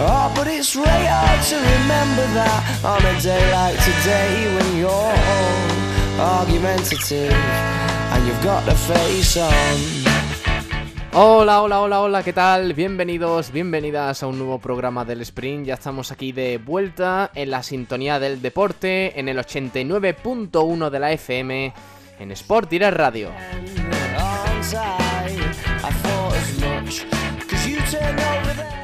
Oh, but it's hard to remember that on a day like today when you're all argumentative and you've got the face on. Hola, hola, hola, hola, ¿qué tal? Bienvenidos, bienvenidas a un nuevo programa del Sprint. Ya estamos aquí de vuelta en la sintonía del deporte, en el 89.1 de la FM, en Sport Direct Radio.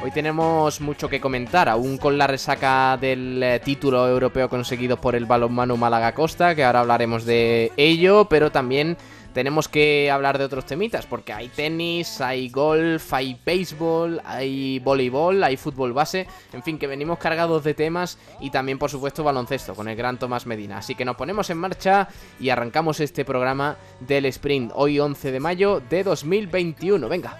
Hoy tenemos mucho que comentar, aún con la resaca del eh, título europeo conseguido por el balonmano Málaga Costa, que ahora hablaremos de ello, pero también tenemos que hablar de otros temitas, porque hay tenis, hay golf, hay béisbol, hay voleibol, hay fútbol base, en fin, que venimos cargados de temas y también, por supuesto, baloncesto con el gran Tomás Medina. Así que nos ponemos en marcha y arrancamos este programa del sprint, hoy 11 de mayo de 2021. Venga.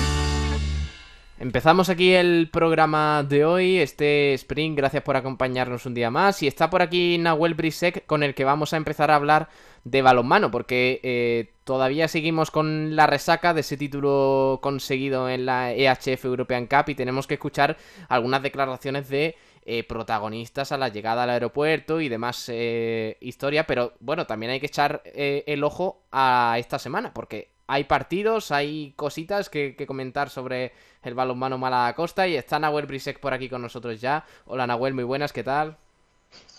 Empezamos aquí el programa de hoy, este sprint, gracias por acompañarnos un día más. Y está por aquí Nahuel Brisek con el que vamos a empezar a hablar de balonmano, porque eh, todavía seguimos con la resaca de ese título conseguido en la EHF European Cup y tenemos que escuchar algunas declaraciones de eh, protagonistas a la llegada al aeropuerto y demás eh, historia, pero bueno, también hay que echar eh, el ojo a esta semana, porque hay partidos, hay cositas que, que comentar sobre el balonmano Málaga Costa y está Nahuel Brisek por aquí con nosotros ya. Hola Nahuel, muy buenas, ¿qué tal?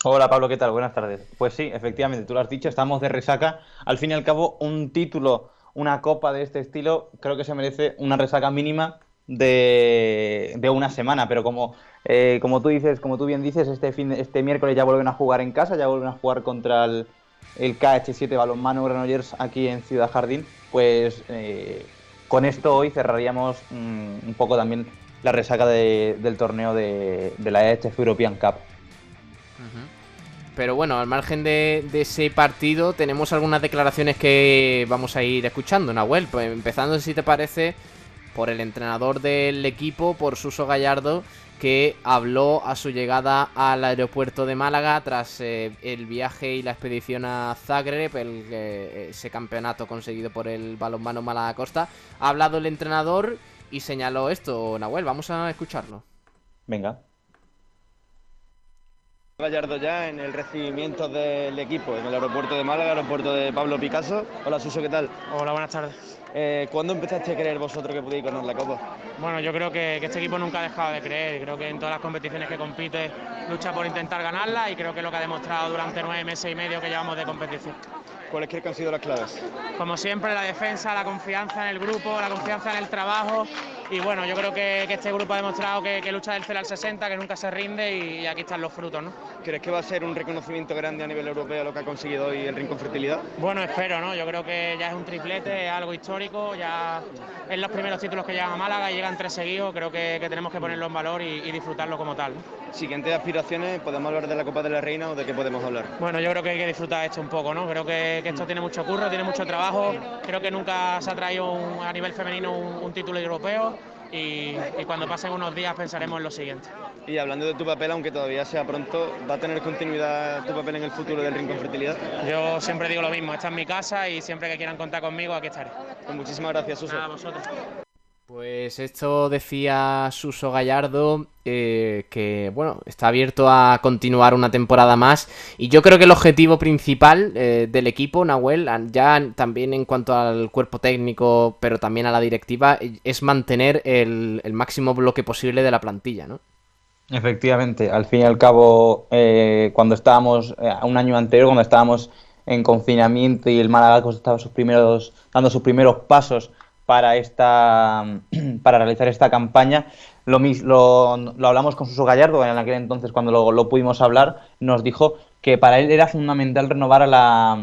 Hola Pablo, ¿qué tal? Buenas tardes. Pues sí, efectivamente, tú lo has dicho, estamos de resaca. Al fin y al cabo, un título, una copa de este estilo, creo que se merece una resaca mínima de, una semana. Pero como, eh, como tú dices, como tú bien dices, este, fin, este miércoles ya vuelven a jugar en casa, ya vuelven a jugar contra el, el KH7 Balonmano Granollers aquí en Ciudad Jardín. Pues eh, con esto hoy cerraríamos mm, un poco también la resaca de- del torneo de, de la EHF European Cup. Pero bueno, al margen de, de ese partido, tenemos algunas declaraciones que vamos a ir escuchando, Nahuel. Pues empezando, si te parece, por el entrenador del equipo, por Suso Gallardo, que habló a su llegada al aeropuerto de Málaga tras eh, el viaje y la expedición a Zagreb, el, eh, ese campeonato conseguido por el balonmano Málaga Costa. Ha hablado el entrenador y señaló esto, Nahuel. Vamos a escucharlo. Venga. Gallardo ya en el recibimiento del equipo en el aeropuerto de Málaga, aeropuerto de Pablo Picasso. Hola Suso, ¿qué tal? Hola, buenas tardes. Eh, ¿Cuándo empezaste a creer vosotros que podíais ganar la Copa? Bueno, yo creo que, que este equipo nunca ha dejado de creer. Creo que en todas las competiciones que compite lucha por intentar ganarla y creo que es lo que ha demostrado durante nueve meses y medio que llevamos de competición. ¿Cuáles crees que han sido las claves? Como siempre, la defensa, la confianza en el grupo, la confianza en el trabajo. Y bueno, yo creo que, que este grupo ha demostrado que, que lucha del 0 al 60, que nunca se rinde y, y aquí están los frutos, ¿no? ¿Crees que va a ser un reconocimiento grande a nivel europeo lo que ha conseguido hoy el Rincón Fertilidad? Bueno, espero, ¿no? Yo creo que ya es un triplete, es algo histórico, ya es los primeros títulos que llegan a Málaga y llegan tres seguidos, creo que, que tenemos que ponerlo en valor y, y disfrutarlo como tal. ¿no? Siguientes aspiraciones, ¿podemos hablar de la Copa de la Reina o de qué podemos hablar? Bueno, yo creo que hay que disfrutar esto un poco, ¿no? Creo que, que esto tiene mucho curro, tiene mucho trabajo, creo que nunca se ha traído un- a nivel femenino un, un título europeo y, cuando pasen unos días pensaremos en lo siguiente. Y hablando de tu papel, aunque todavía sea pronto, ¿va a tener continuidad tu papel en el futuro del Rincón Fertilidad? Yo siempre digo lo mismo, esta es mi casa y siempre que quieran contar conmigo, aquí estaré. Pues muchísimas gracias, Suso. a vosotros. Pues esto decía Suso Gallardo, eh, que bueno, está abierto a continuar una temporada más. Y yo creo que el objetivo principal eh, del equipo, Nahuel, ya también en cuanto al cuerpo técnico, pero también a la directiva, es mantener el, máximo bloque posible de la plantilla, ¿no? Efectivamente, al fin y al cabo, eh, cuando estábamos, un año anterior, cuando estábamos en confinamiento y el Málaga estaba sus primeros, dando sus primeros pasos para, esta, para realizar esta campaña. Lo, lo, lo hablamos con Suso Gallardo en aquel entonces cuando lo, pudimos hablar, nos dijo que para él era fundamental renovar a la,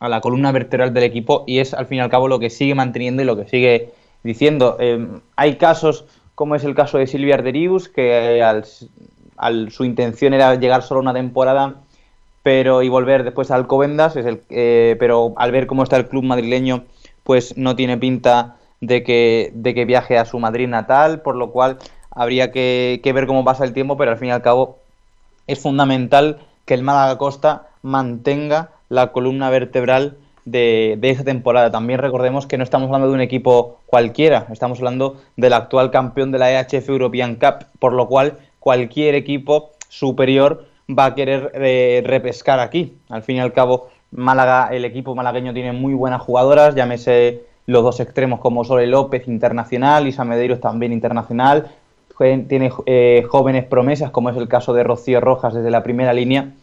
a la, columna vertebral del equipo y es al fin y al cabo lo que sigue manteniendo y lo que sigue diciendo. Em, hay casos como es el caso de Silvia Arderius, que al, su intención era llegar solo una temporada pero y volver después al Alcobendas, es el, eh, pero al ver cómo está el club madrileño, pues no tiene pinta de que, de que viaje a su Madrid natal, por lo cual habría que, ver cómo pasa el tiempo, pero al fin y al cabo es fundamental que el Málaga Costa mantenga la columna vertebral de, de esa temporada. También recordemos que no estamos hablando de un equipo cualquiera, estamos hablando del actual campeón de la EHF European Cup, por lo cual cualquier equipo superior va a querer eh, repescar aquí. Al fin y al cabo, Málaga, el equipo malagueño tiene muy buenas jugadoras, llámese los dos extremos como Sole López internacional, Isa Medeiros también internacional, tiene eh, jóvenes promesas como es el caso de Rocío Rojas desde la primera línea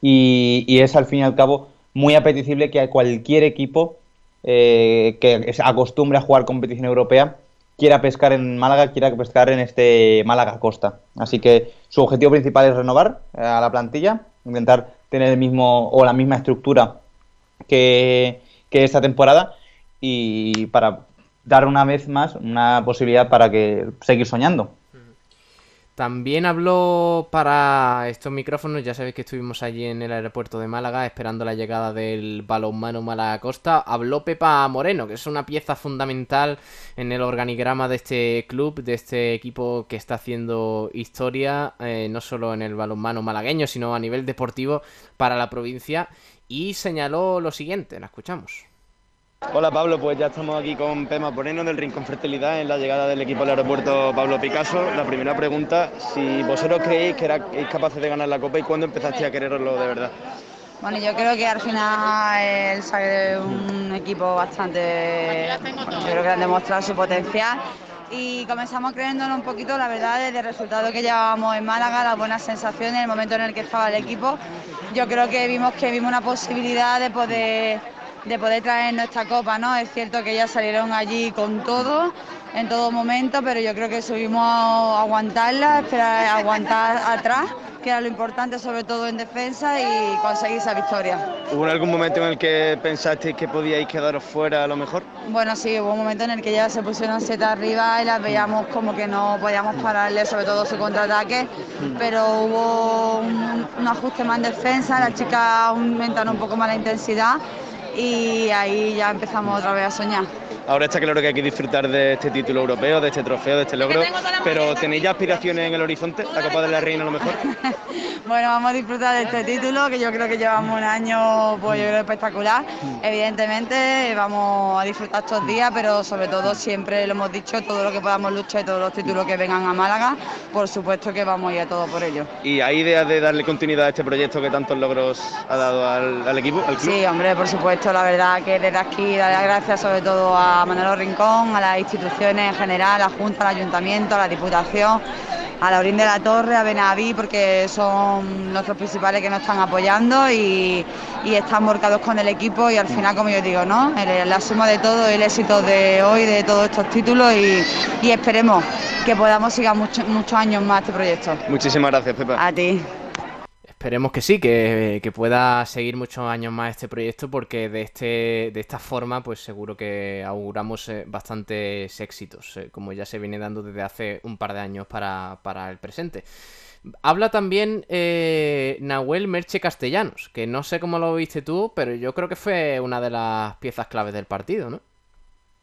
y, es al fin y al cabo muy apetecible que cualquier equipo eh, que acostumbre a jugar competición europea quiera pescar en Málaga, quiera pescar en este Málaga Costa. Así que su objetivo principal es renovar eh, a la plantilla, intentar tener el mismo o la misma estructura que, que esta temporada y para dar una vez más una posibilidad para que seguir soñando. También habló para estos micrófonos, ya sabéis que estuvimos allí en el aeropuerto de Málaga esperando la llegada del balonmano Málaga Costa. Habló Pepa Moreno, que es una pieza fundamental en el organigrama de este club, de este equipo que está haciendo historia, eh, no solo en el balonmano malagueño, sino a nivel deportivo para la provincia. Y señaló lo siguiente, la escuchamos. Hola Pablo, pues ya estamos aquí con Pema Moreno del Rincón Fertilidad en la llegada del equipo al aeropuerto Pablo Picasso. La primera pregunta, si vosotros creéis que erais capaces de ganar la Copa y cuándo empezaste a quererlo de verdad. Bueno, yo creo que al final el sale un equipo bastante, yo creo que han demostrado su potencial y comenzamos creyéndonos un poquito, la verdad, desde el resultado que llevábamos en Málaga, las buenas sensaciones, el momento en el que estaba el equipo. Yo creo que vimos que vimos una posibilidad de poder de poder traer nuestra copa, ¿no? Es cierto que ya salieron allí con todo, en todo momento, pero yo creo que subimos a aguantarla, esperar, aguantar atrás, que era lo importante, sobre todo en defensa, y conseguir esa victoria. ¿Hubo algún momento en el que pensasteis que podíais quedaros fuera a lo mejor? Bueno, sí, hubo un momento en el que ya se pusieron siete arriba y las veíamos como que no podíamos pararle, sobre todo su contraataque, pero hubo un, un ajuste más en defensa, las chicas aumentaron un poco más la intensidad y ahí ya empezamos otra vez a soñar. Ahora está claro que hay que disfrutar de este título europeo, de este trofeo, de este logro, pero ¿tenéis ya aspiraciones en el horizonte? ¿La Copa de la Reina a lo mejor? bueno, vamos a disfrutar de este título, que yo creo que llevamos un año pues, espectacular. Evidentemente vamos a disfrutar estos días, pero sobre todo siempre lo hemos dicho, todo lo que podamos luchar y todos los títulos que vengan a Málaga, por supuesto que vamos a ir a todo por ello. ¿Y hay ideas de darle continuidad a este proyecto que tantos logros ha dado al, al equipo, al club? Sí, hombre, por supuesto, la verdad que desde aquí dar las gracias sobre todo a Manolo Rincón, a las instituciones en general, a la Junta, al Ayuntamiento, a la Diputación, a Laurín de la Torre, a Benaví, porque son nuestros principales que nos están apoyando y, están morcados con el equipo y al final, como yo digo, ¿no? la suma de todo, el éxito de hoy, de todos estos títulos y, esperemos que podamos seguir muchos muchos años más este proyecto. Muchísimas gracias, Pepa. A ti. Esperemos que sí, que, pueda seguir muchos años más este proyecto porque de, este, de esta forma pues seguro que auguramos eh, bastantes éxitos, eh, como ya se viene dando desde hace un par de años para, el presente. Habla también eh, Nahuel Merche Castellanos, que no sé cómo lo viste tú, pero yo creo que fue una de las piezas claves del partido, ¿no?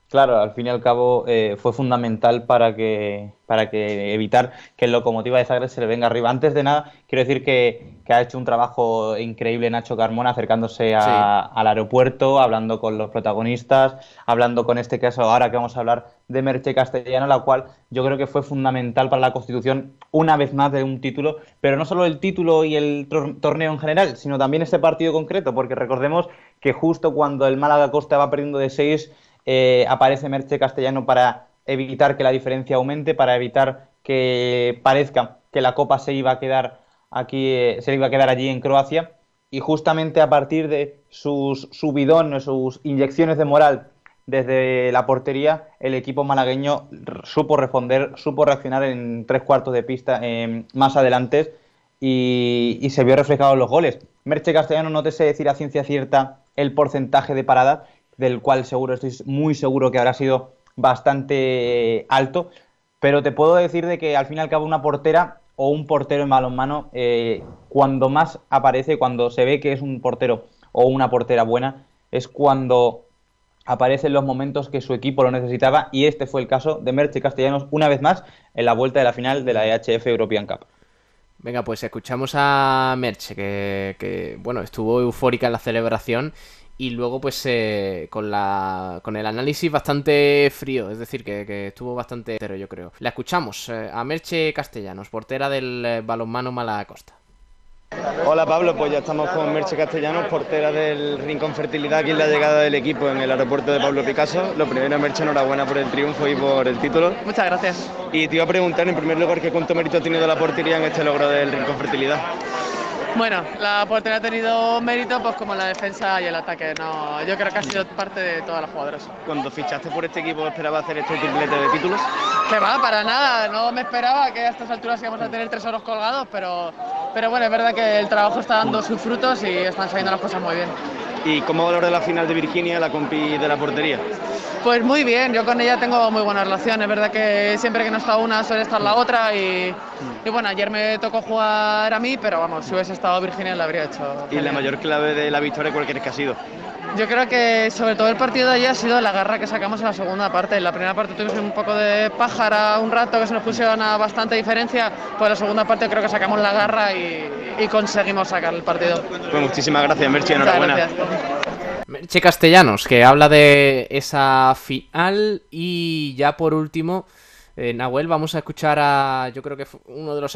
Claro, al fin y al cabo eh, fue fundamental para que, para que evitar que el locomotiva de Zagreb se le venga arriba. Antes de nada, quiero decir que, ha hecho un trabajo increíble Nacho Carmona acercándose al aeropuerto, hablando con los protagonistas, hablando con este caso ahora que vamos a hablar de Merche Castellano, la cual yo creo que fue fundamental para la constitución una vez más de un título, pero no solo el título y el torneo en general, sino también este partido concreto, porque recordemos que justo cuando el Málaga Costa va perdiendo de seis eh, aparece Merche Castellano para evitar que la diferencia aumente, para evitar que parezca que la Copa se iba a quedar aquí, eh, se iba a quedar allí en Croacia. Y justamente a partir de sus subidón, sus inyecciones de moral desde la portería, el equipo malagueño supo responder, supo reaccionar en tres cuartos de pista eh, más adelante y, se vio reflejado en los goles. Merche Castellano no te sé decir a ciencia cierta el porcentaje de paradas, del cual seguro estoy muy seguro que habrá sido bastante alto, pero te puedo decir de que al fin y al cabo una portera o un portero en balonmano, eh, cuando más aparece, cuando se ve que es un portero o una portera buena, es cuando aparecen los momentos que su equipo lo necesitaba y este fue el caso de Merche Castellanos una vez más en la vuelta de la final de la EHF European Cup. Venga, pues escuchamos a Merche, que, que bueno, estuvo eufórica en la celebración y luego pues eh, con la con el análisis bastante frío, es decir, que, estuvo bastante entero yo creo. La escuchamos eh, a Merche Castellanos, portera del eh, balonmano Malacosta. Hola Pablo, pues ya estamos con Merche Castellanos, portera del Rincón Fertilidad aquí en la llegada del equipo en el aeropuerto de Pablo Picasso. Lo primero, Merche, enhorabuena por el triunfo y por el título. Muchas gracias. Y te iba a preguntar en primer lugar qué cuánto mérito ha tenido la portería en este logro del Rincón Fertilidad. Bueno, la portería ha tenido mérito pues como la defensa y el ataque. No, yo creo que ha sido parte de todas las jugadoras. Cuando fichaste por este equipo, ¿esperabas hacer este triplete de títulos? Que va, para nada. No me esperaba que a estas alturas íbamos a tener tres oros colgados, pero, pero bueno, es verdad que el trabajo está dando sus frutos y están saliendo las cosas muy bien. ¿Y cómo valora la final de Virginia, la compi de la portería? Pues muy bien, yo con ella tengo muy buena relación. Es verdad que siempre que no está una suele estar la otra y, bueno, ayer me tocó jugar a mí, pero vamos, si hubiese estado Virginia la habría hecho. ¿Y la mayor clave de la victoria crees que ha sido? Yo creo que sobre todo el partido de ayer ha sido la garra que sacamos en la segunda parte. En la primera parte tuvimos un poco de pájara, un rato que se nos pusieron a bastante diferencia, pues en la segunda parte creo que sacamos la garra y, conseguimos sacar el partido. Pues muchísimas gracias, Merchi, enhorabuena. Che Castellanos, que habla de esa final y ya por último eh, Nahuel, vamos a escuchar a, yo creo que uno de los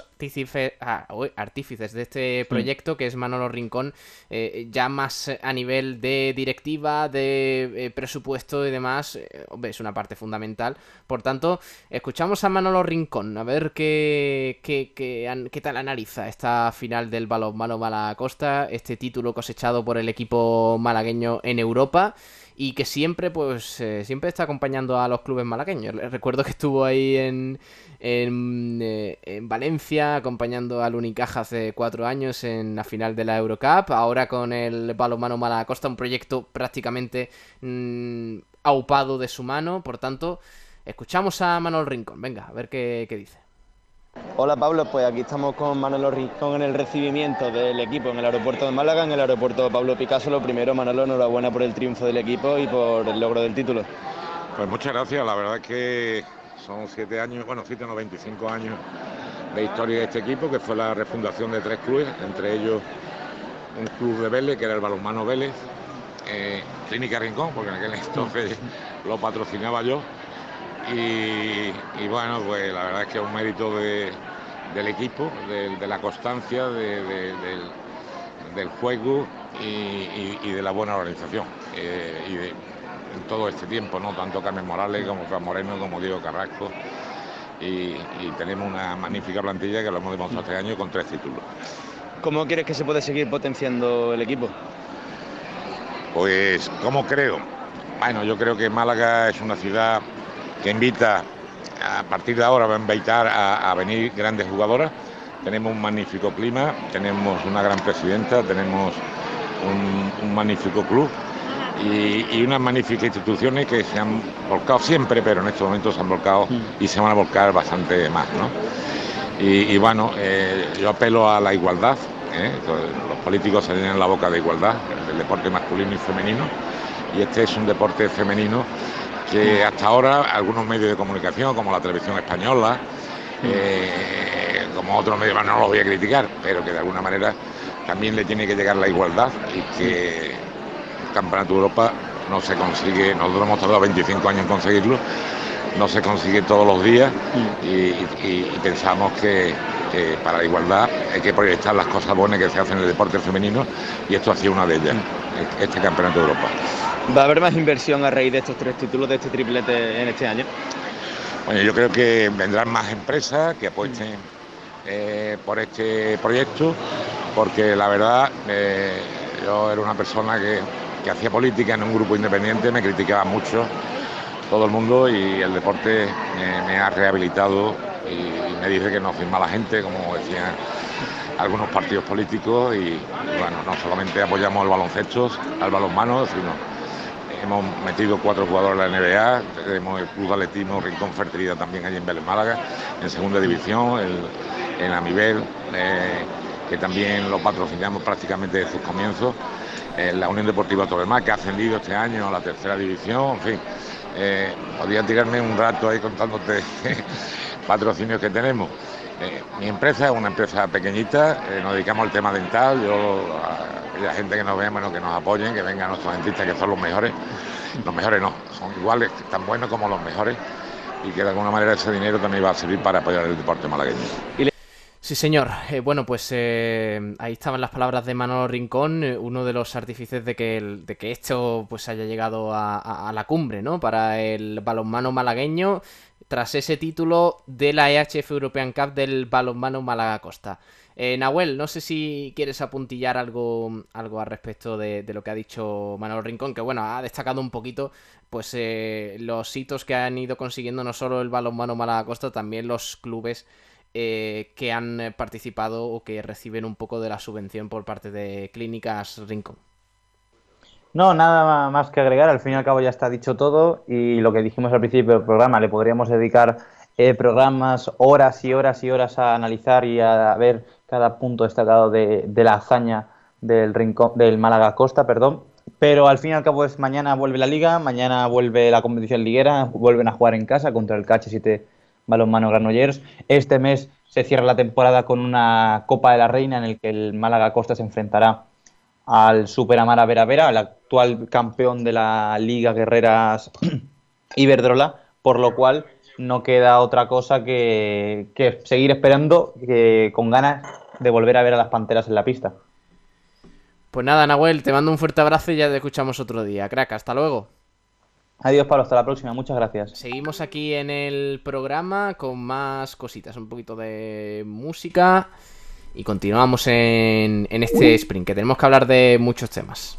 ah, artífices de este proyecto, que es Manolo Rincón, eh, ya más a nivel de directiva, de eh, presupuesto y demás, hombre, es una parte fundamental. Por tanto, escuchamos a Manolo Rincón, a ver qué, qué, qué, qué tal analiza esta final del balonmano Malacosta, este título cosechado por el equipo malagueño en Europa y que siempre, pues, eh, siempre está acompañando a los clubes malagueños. Recuerdo que estuvo ahí en, en, eh, en, Valencia acompañando al Unicaja hace cuatro años en la final de la Eurocup, ahora con el balonmano Malacosta, un proyecto prácticamente mm, aupado de su mano, por tanto, escuchamos a Manuel Rincón, venga, a ver qué dice. Hola Pablo, pues aquí estamos con Manolo Rincón en el recibimiento del equipo en el aeropuerto de Málaga, en el aeropuerto Pablo Picasso. Lo primero, Manolo, enhorabuena por el triunfo del equipo y por el logro del título. Pues muchas gracias, la verdad es que son siete años, bueno, siete o 25 años de historia de este equipo, que fue la refundación de tres clubes, entre ellos un club de Vélez, que era el balonmano Vélez, eh, Clínica Rincón, porque en aquel entonces lo patrocinaba yo, y, bueno, pues la verdad es que es un mérito del equipo, de, la constancia, del, juego y, de la buena organización. Eh, y en todo este tiempo, ¿no? Tanto Carmen Morales como Fran Moreno, como Diego Carrasco. Y, tenemos una magnífica plantilla que lo hemos demostrado este año con tres títulos. ¿Cómo quieres que se puede seguir potenciando el equipo? Pues, ¿cómo creo? Bueno, yo creo que Málaga es una ciudad que invita a partir de ahora va a invitar a, venir grandes jugadoras. Tenemos un magnífico clima, tenemos una gran presidenta, tenemos un, magnífico club y, unas magníficas instituciones que se han volcado siempre, pero en estos momentos se han volcado y se van a volcar bastante más. Y, bueno, eh, yo apelo a la igualdad. ¿eh? Los políticos se llenan la boca de igualdad, del deporte masculino y femenino, y este es un deporte femenino que hasta ahora algunos medios de comunicación, como la televisión española, eh, como otros medios, no los voy a criticar, pero que de alguna manera también le tiene que llegar la igualdad y que el Campeonato de Europa no se consigue, nosotros hemos tardado 25 años en conseguirlo, no se consigue todos los días y, pensamos que, para la igualdad hay que proyectar las cosas buenas que se hacen en el deporte femenino y esto ha sido una de ellas, este Campeonato de Europa. ¿Va a haber más inversión a raíz de estos tres títulos, de este triplete en este año? Bueno, yo creo que vendrán más empresas que apuesten eh, por este proyecto, porque la verdad eh, yo era una persona que, hacía política en un grupo independiente, me criticaba mucho todo el mundo y el deporte me, ha rehabilitado y, me dice que no soy mala gente, como decían algunos partidos políticos y bueno, no solamente apoyamos el baloncesto, al balonmano, sino hemos metido cuatro jugadores en la NBA, tenemos el Club Atletismo Rincón Fertilidad también allí en Vélez Málaga, en segunda división, en Amibel, eh, que también lo patrocinamos prácticamente desde sus comienzos, la Unión Deportiva Torremar, que ha ascendido este año a la tercera división, en fin, eh, podría tirarme un rato ahí contándote patrocinios que tenemos. Eh, mi empresa es una empresa pequeñita, nos dedicamos al tema dental, yo la gente que nos ve, bueno, que nos apoyen, que vengan nuestros dentistas que son los mejores. Los mejores no, son iguales, tan buenos como los mejores y que de alguna manera ese dinero también va a servir para apoyar el deporte malagueño. Sí, señor. Eh, bueno, pues eh, ahí estaban las palabras de Manolo Rincón, eh, uno de los artífices de que, de que esto pues haya llegado a, la cumbre, ¿no? Para el balonmano malagueño, tras ese título de la EHF European Cup del balonmano Málaga Costa. Nahuel, no sé si quieres apuntillar algo, algo al respecto de, lo que ha dicho Manuel Rincón, que bueno, ha destacado un poquito pues los hitos que han ido consiguiendo no solo el balonmano Málaga Costa, también los clubes eh, que han participado o que reciben un poco de la subvención por parte de Clínicas Rincón. No, nada más que agregar, al fin y al cabo ya está dicho todo y lo que dijimos al principio del programa, le podríamos dedicar programas, horas y horas y horas a analizar y a ver cada punto destacado de, la hazaña del del Málaga Costa, perdón. Pero al fin y al cabo es mañana vuelve la liga, mañana vuelve la competición liguera, vuelven a jugar en casa contra el KH7 Balonmano Granollers. Este mes se cierra la temporada con una Copa de la Reina en el que el Málaga Costa se enfrentará al Super Amara Vera Vera, el actual campeón de la Liga Guerreras Iberdrola, por lo cual no queda otra cosa que, seguir esperando con ganas de volver a ver a las Panteras en la pista. Pues nada, Nahuel, te mando un fuerte abrazo y ya te escuchamos otro día. Crack, hasta luego. Adiós, Pablo, hasta la próxima, muchas gracias. Seguimos aquí en el programa con más cositas, un poquito de música y continuamos en, en este sprint, que tenemos que hablar de muchos temas.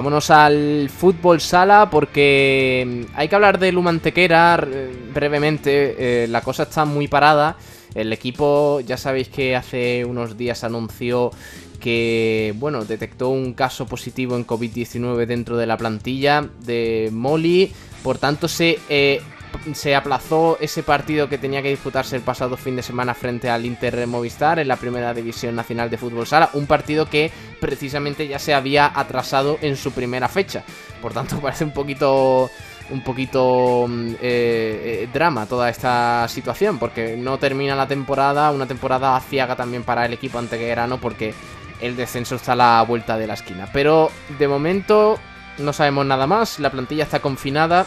Vámonos al fútbol sala porque hay que hablar de Lumantequera brevemente. Eh, la cosa está muy parada. El equipo, ya sabéis que hace unos días anunció que, bueno, detectó un caso positivo en COVID-19 dentro de la plantilla de Molly. Por tanto, se eh, se aplazó ese partido que tenía que disputarse el pasado fin de semana frente al Inter Movistar en la primera división nacional de fútbol sala, un partido que precisamente ya se había atrasado en su primera fecha. Por tanto, parece un poquito un poquito mm, eh, eh, drama toda esta situación, porque no termina la temporada, una temporada aciaga también para el equipo anteguerano, porque el descenso está a la vuelta de la esquina. Pero de momento no sabemos nada más, la plantilla está confinada,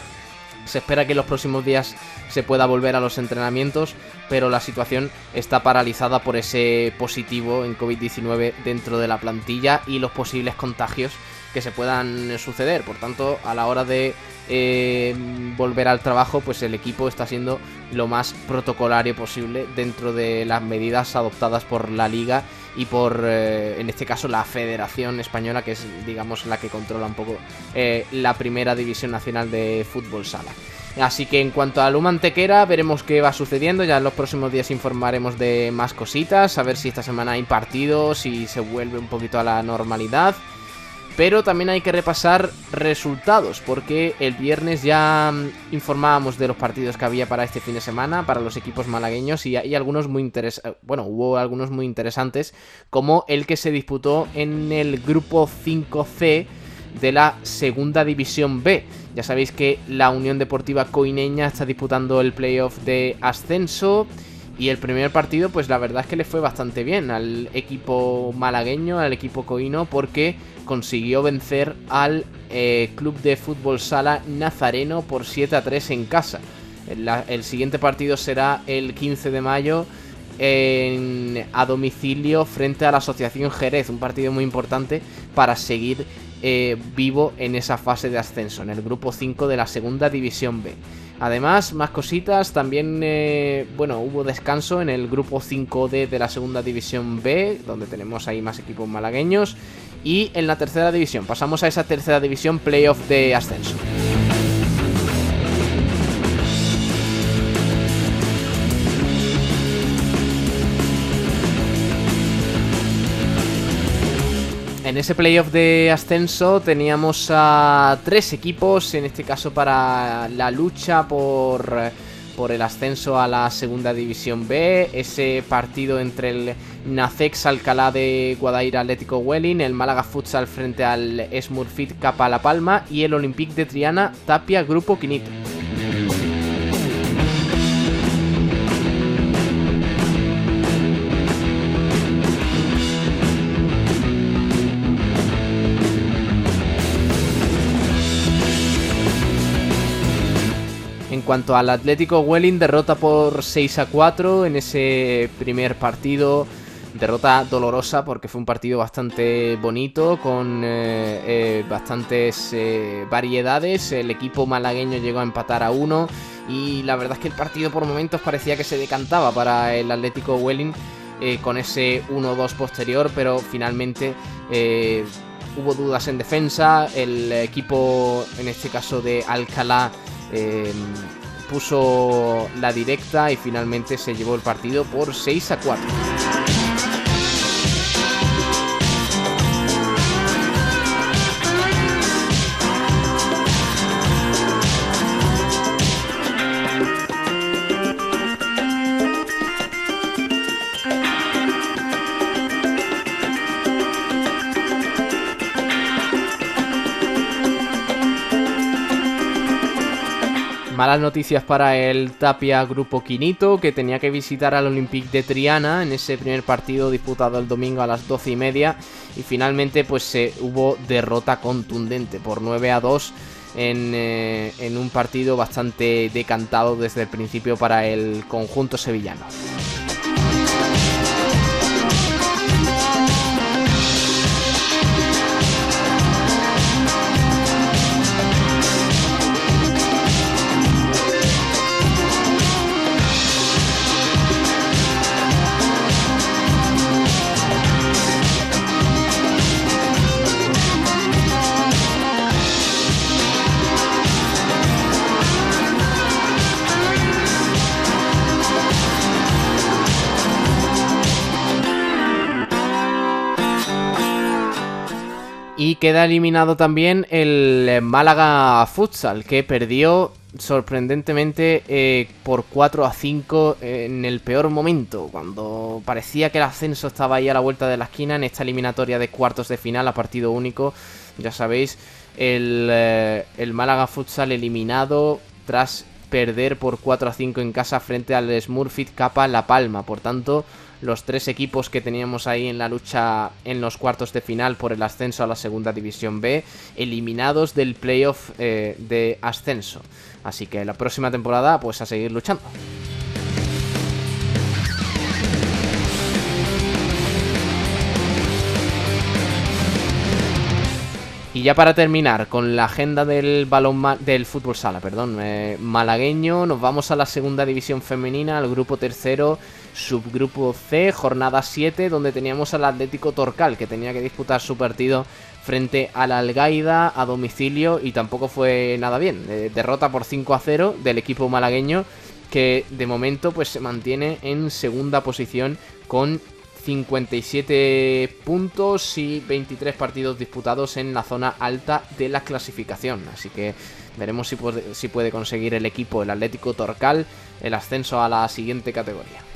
Se espera que en los próximos días se pueda volver a los entrenamientos, pero la situación está paralizada por ese positivo en COVID-19 dentro de la plantilla y los posibles contagios que se puedan suceder. Por tanto, a la hora de eh, volver al trabajo, pues el equipo está siendo lo más protocolario posible dentro de las medidas adoptadas por la liga y por, eh, en este caso, la Federación Española, que es, digamos, la que controla un poco eh, la primera división nacional de fútbol sala. Así que en cuanto a Luma Antequera, veremos qué va sucediendo. Ya en los próximos días informaremos de más cositas. A ver si esta semana hay partidos, si se vuelve un poquito a la normalidad. Pero también hay que repasar resultados, porque el viernes ya mm, informábamos de los partidos que había para este fin de semana, para los equipos malagueños, y hay algunos muy interesantes, bueno, hubo algunos muy interesantes, como el que se disputó en el grupo 5C de la segunda división B. Ya sabéis que la Unión Deportiva Coineña está disputando el playoff de ascenso. Y el primer partido, pues la verdad es que le fue bastante bien al equipo malagueño, al equipo coino, porque consiguió vencer al eh, club de fútbol sala nazareno por 7 a 3 en casa. el siguiente partido será el 15 de mayo a domicilio frente a la Asociación Jerez, un partido muy importante para seguir eh, vivo en esa fase de ascenso, en el grupo 5 de la segunda división B. Además, más cositas, también, eh, bueno, hubo descanso en el grupo 5D de la segunda división B, donde tenemos ahí más equipos malagueños, y en la tercera división, pasamos a esa tercera división playoff de ascenso. En ese playoff de ascenso teníamos a tres equipos, en este caso para la lucha por, el ascenso a la segunda división B. Ese partido entre el Nacex Alcalá de Guadaira Atlético Welling, el Málaga Futsal frente al Smurfit Capa La Palma y el Olympique de Triana Tapia Grupo Quinito. Cuanto al Atlético Welling, derrota por 6 a 4 en ese primer partido. Derrota dolorosa porque fue un partido bastante bonito, con eh, eh, bastantes eh, variedades. El equipo malagueño llegó a empatar a 1 y la verdad es que el partido por momentos parecía que se decantaba para el Atlético Welling con ese 1-2 posterior, pero finalmente hubo dudas en defensa. El equipo, en este caso de Alcalá, puso la directa y finalmente se llevó el partido por 6 a 4. Noticias para el Tapia Grupo Quinito, que tenía que visitar al Olympique de Triana en ese primer partido disputado el domingo a las 12 y media. Y finalmente, pues se hubo derrota contundente por 9 a 2 en, eh, en un partido bastante decantado desde el principio para el conjunto sevillano. Queda eliminado también el Málaga Futsal, que perdió sorprendentemente eh, por 4 a 5 en el peor momento, cuando parecía que el ascenso estaba ahí a la vuelta de la esquina en esta eliminatoria de cuartos de final a partido único. Ya sabéis, el, eh, el Málaga Futsal eliminado tras perder por 4 a 5 en casa frente al Smurfit Capa La Palma. Por tanto, los tres equipos que teníamos ahí en la lucha en los cuartos de final por el ascenso a la segunda división B, eliminados del playoff eh, de ascenso. Así que la próxima temporada, pues a seguir luchando. Y ya para terminar con la agenda del balón del fútbol sala, perdón, eh, malagueño, nos vamos a la segunda división femenina, al grupo tercero, subgrupo C, jornada 7, donde teníamos al Atlético Torcal, que tenía que disputar su partido frente al Algaida a domicilio y tampoco fue nada bien. Eh, derrota por 5 a 0 del equipo malagueño que de momento pues se mantiene en segunda posición con 57 puntos y 23 partidos disputados en la zona alta de la clasificación. Así que veremos si puede, si puede conseguir el equipo, el Atlético Torcal, el ascenso a la siguiente categoría.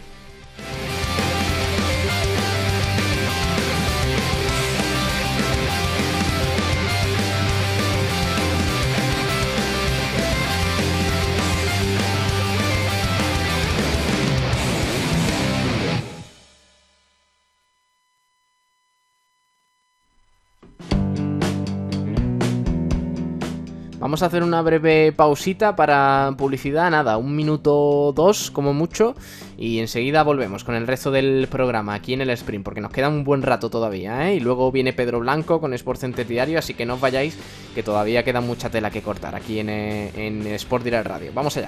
Vamos a hacer una breve pausita para publicidad, nada, un minuto dos como mucho, y enseguida volvemos con el resto del programa aquí en el sprint, porque nos queda un buen rato todavía, ¿eh? Y luego viene Pedro Blanco con Sport Center Diario, así que no os vayáis, que todavía queda mucha tela que cortar aquí en, eh, en Sport Direct Radio. Vamos allá.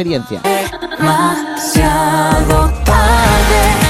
experiencia. Demasiado tarde.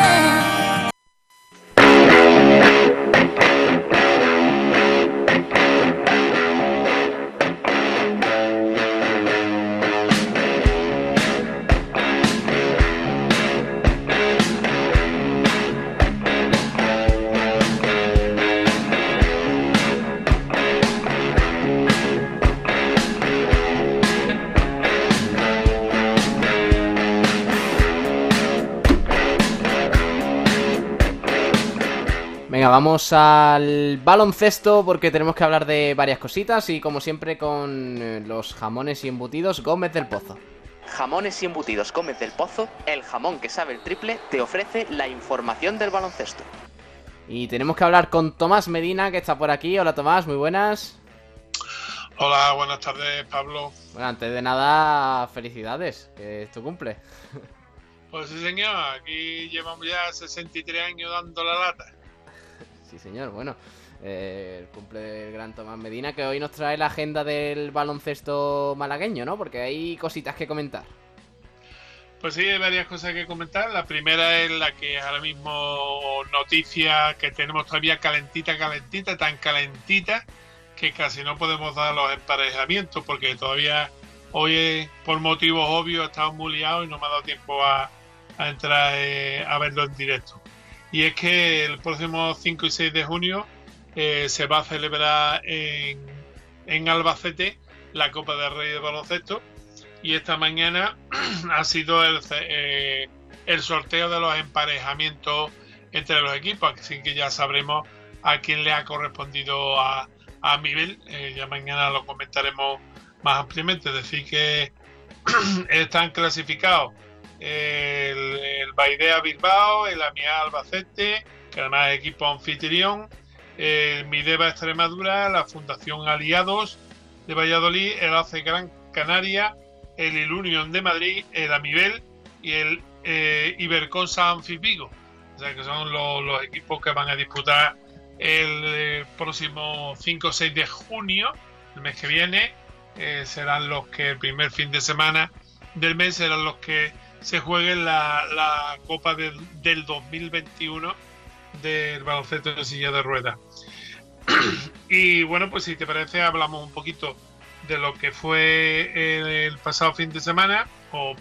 Vamos al baloncesto porque tenemos que hablar de varias cositas y como siempre con eh, los jamones y embutidos Gómez del Pozo. Jamones y embutidos Gómez del Pozo, el jamón que sabe el triple, te ofrece la información del baloncesto. Y tenemos que hablar con Tomás Medina que está por aquí. Hola Tomás, muy buenas. Hola, buenas tardes Pablo. Bueno, antes de nada, felicidades, que es tu cumple. Pues sí señor, aquí llevamos ya 63 años dando la lata. Sí, señor. Bueno, eh, el cumple del gran Tomás Medina, que hoy nos trae la agenda del baloncesto malagueño, ¿no? Porque hay cositas que comentar. Pues sí, hay varias cosas que comentar. La primera es la que ahora mismo noticia que tenemos todavía calentita, calentita, tan calentita que casi no podemos dar los emparejamientos porque todavía hoy, por motivos obvios, he estado muy liado y no me ha dado tiempo a, a entrar eh, a verlo en directo. Y es que el próximo 5 y 6 de junio eh, se va a celebrar en, en, Albacete la Copa del Rey de Baloncesto. Y esta mañana ha sido el, eh, el sorteo de los emparejamientos entre los equipos, así que ya sabremos a quién le ha correspondido a, a Miguel. Eh, ya mañana lo comentaremos más ampliamente. Decir, que están clasificados el, el Baidea Bilbao, el Amia Albacete, que además es equipo anfitrión, el Mideva Extremadura, la Fundación Aliados de Valladolid, el ACE Gran Canaria, el Ilunion de Madrid, el Amibel y el eh, Iberconsa Anfipigo. O sea que son los, equipos que van a disputar el eh, próximo 5 o 6 de junio, el mes que viene. Eh, serán los que el primer fin de semana del mes serán los que se jueguen la, Copa del 2021 del baloncesto de silla de ruedas. y bueno, pues si te parece, hablamos un poquito de lo que fue el pasado fin de semana, o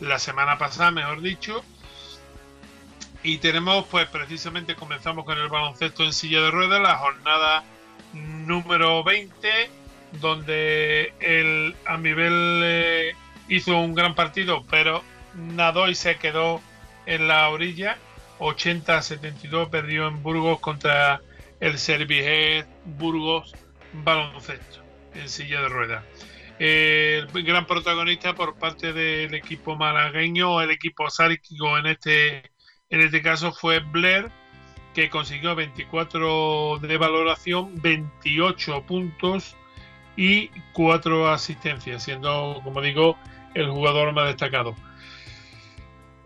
la semana pasada, mejor dicho. Y tenemos, pues precisamente comenzamos con el baloncesto en silla de ruedas, la jornada número 20, donde el Amibel eh, hizo un gran partido, pero nadó y se quedó en la orilla. 80-72 perdió en Burgos contra el Serviget Burgos Baloncesto en silla de ruedas. el gran protagonista por parte del equipo malagueño el equipo sárquico en este, en este caso fue Blair, que consiguió 24 de valoración, 28 puntos y 4 asistencias, siendo, como digo, el jugador más destacado.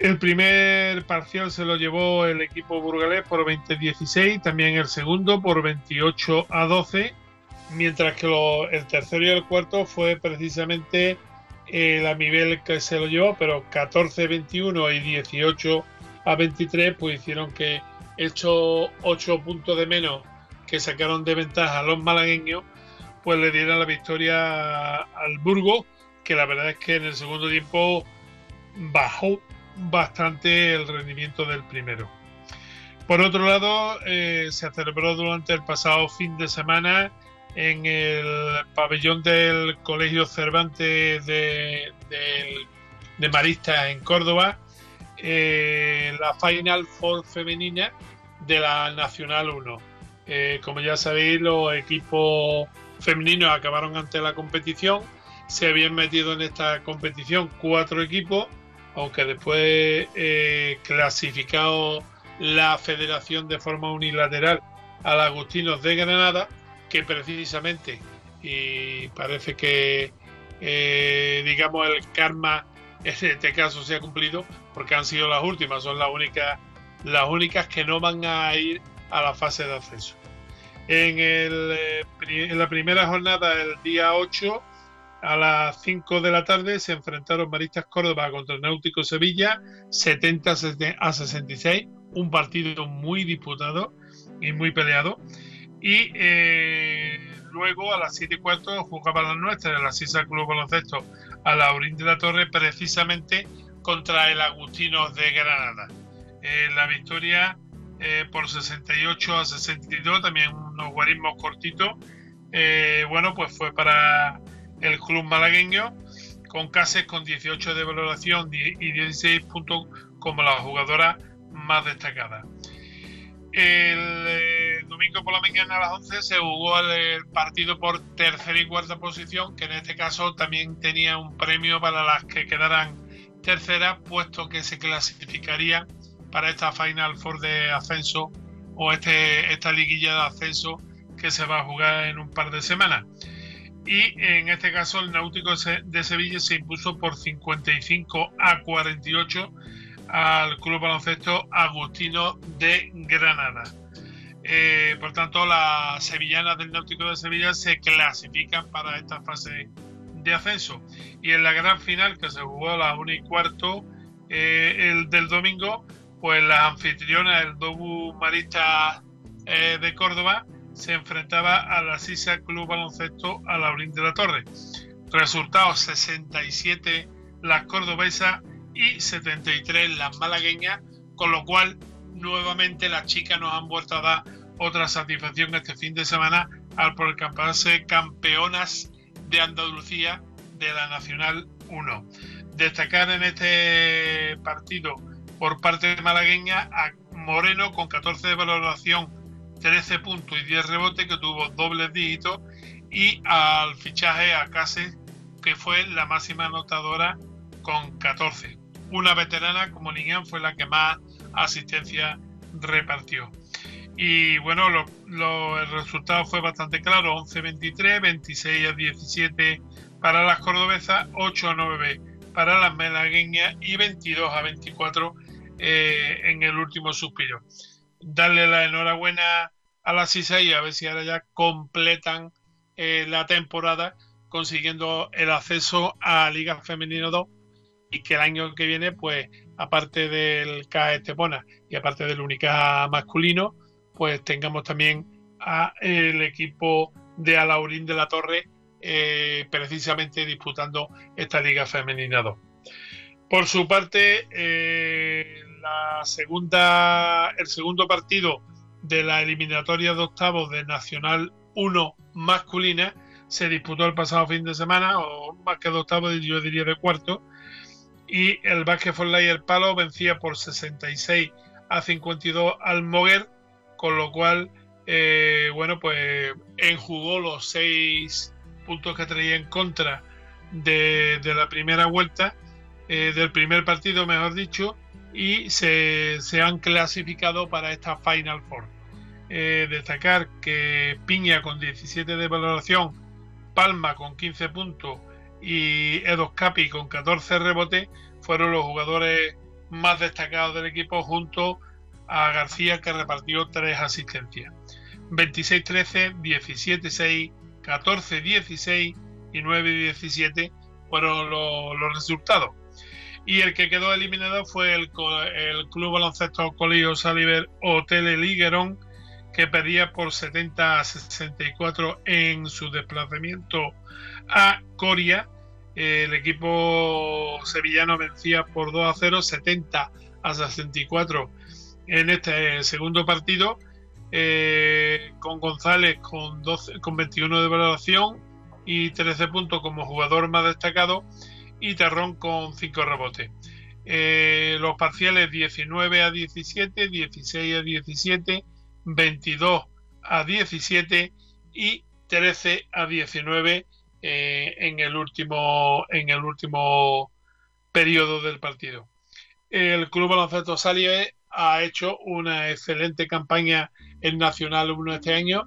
El primer parcial se lo llevó el equipo burgalés por 20-16, también el segundo por 28 a 12, mientras que el tercero y el cuarto fue precisamente el a nivel que se lo llevó, pero 14-21 y 18 a 23 pues hicieron que estos 8 puntos de menos que sacaron de ventaja a los malagueños pues le dieran la victoria al Burgos que la verdad es que en el segundo tiempo bajó bastante el rendimiento del primero. Por otro lado, eh, se celebró durante el pasado fin de semana en el pabellón del Colegio Cervantes de, de, Marista en Córdoba eh, la Final Four femenina de la Nacional 1. Eh, como ya sabéis, los equipos femeninos acabaron ante la competición. Se habían metido en esta competición cuatro equipos aunque después eh, clasificado la federación de forma unilateral al Agustinos de Granada, que precisamente, y parece que, eh, digamos, el karma en este caso se ha cumplido, porque han sido las últimas, son las únicas, las únicas que no van a ir a la fase de acceso. En, eh, en la primera jornada, el día 8, a las 5 de la tarde se enfrentaron Maristas Córdoba contra el Náutico Sevilla, 70 a 66, un partido muy disputado y muy peleado. Y eh, luego a las 7 y cuarto jugaba la nuestra, la Sisa Club Baloncesto, a Laurín de la Torre, precisamente contra el Agustinos de Granada. Eh, la victoria eh, por 68 a 62, también unos guarismos cortitos. bueno, pues fue para el club malagueño, con Cases con 18 de valoración y 16 puntos como la jugadora más destacada. El eh, domingo por la mañana a las 11 se jugó el, partido por tercera y cuarta posición, que en este caso también tenía un premio para las que quedaran terceras, puesto que se clasificaría para esta Final Four de ascenso o este, esta liguilla de ascenso que se va a jugar en un par de semanas y en este caso el Náutico de Sevilla se impuso por 55 a 48 al Club Baloncesto Agustino de Granada. Eh, por tanto, las sevillanas del Náutico de Sevilla se clasifican para esta fase de ascenso. Y en la gran final que se jugó a las 1 y cuarto eh, el del domingo, pues las anfitrionas, el Dobu Marista eh, de Córdoba, se enfrentaba a la Sisa Club Baloncesto a Laurín de la Torre. Resultados 67 las cordobesas y 73 las malagueñas, con lo cual nuevamente las chicas nos han vuelto a dar otra satisfacción este fin de semana al proclamarse campeonas de Andalucía de la Nacional 1. Destacar en este partido por parte de malagueña a Moreno con 14 de valoración 13 puntos y 10 rebotes, que tuvo dobles dígitos, y al fichaje a Case, que fue la máxima anotadora con 14. Una veterana como Linian fue la que más asistencia repartió. Y bueno, el resultado fue bastante claro, 11-23, 26 a 17 para las cordobesas, 8 a 9 para las melagueñas y 22 a 24 eh, en el último suspiro. Darle la enhorabuena a las y a ver si ahora ya completan eh, la temporada consiguiendo el acceso a Liga Femenino 2 y que el año que viene, pues, aparte del CAE Estepona y aparte del Única masculino, pues tengamos también a el equipo de Alaurín de la Torre eh, precisamente disputando esta Liga Femenina 2. Por su parte, eh, la segunda, el segundo partido de la eliminatoria de octavos de Nacional 1 masculina se disputó el pasado fin de semana, o más que de octavos, yo diría de cuarto, y el Vázquez y el Palo vencía por 66 a 52 al Moguer, con lo cual, eh, bueno, pues enjugó los seis puntos que traía en contra de, la primera vuelta, eh, del primer partido, mejor dicho, y se, han clasificado para esta Final Four. Eh, destacar que Piña con 17 de valoración, Palma con 15 puntos y Edos Capi con 14 rebotes fueron los jugadores más destacados del equipo junto a García que repartió 3 asistencias. 26-13, 17-6, 14-16 y 9-17 fueron los resultados y el que quedó eliminado fue el, Club Baloncesto Colillo Saliver Hotel Liguerón, que perdía por 70 a 64 en su desplazamiento a Coria. El equipo sevillano vencía por 2 a 0, 70 a 64 en este segundo partido, eh, con González con, 12, con 21 de valoración y 13 puntos como jugador más destacado y Terrón con 5 rebotes. Eh, los parciales 19 a 17, 16 a 17, 22 a 17 y 13 a 19 eh, en el último en el último periodo del partido. El Club Baloncesto Salie ha hecho una excelente campaña en Nacional 1 este año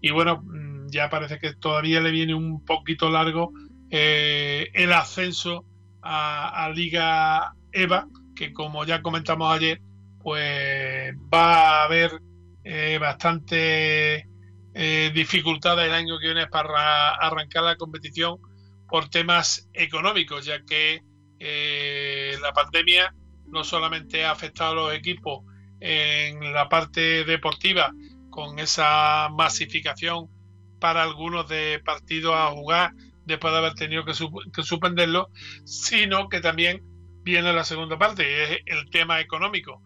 y bueno, mm, ya parece que todavía le viene un poquito largo eh, el ascenso a, Liga EVA, que como ya comentamos ayer, pues va a haber eh, bastante eh, dificultades el año que viene para arrancar la competición por temas económicos, ya que la pandemia no solamente ha afectado a los equipos en la parte deportiva con esa masificación para algunos de partidos a jugar después de haber tenido que, suspenderlo, sino que también viene la segunda parte, y es el tema económico.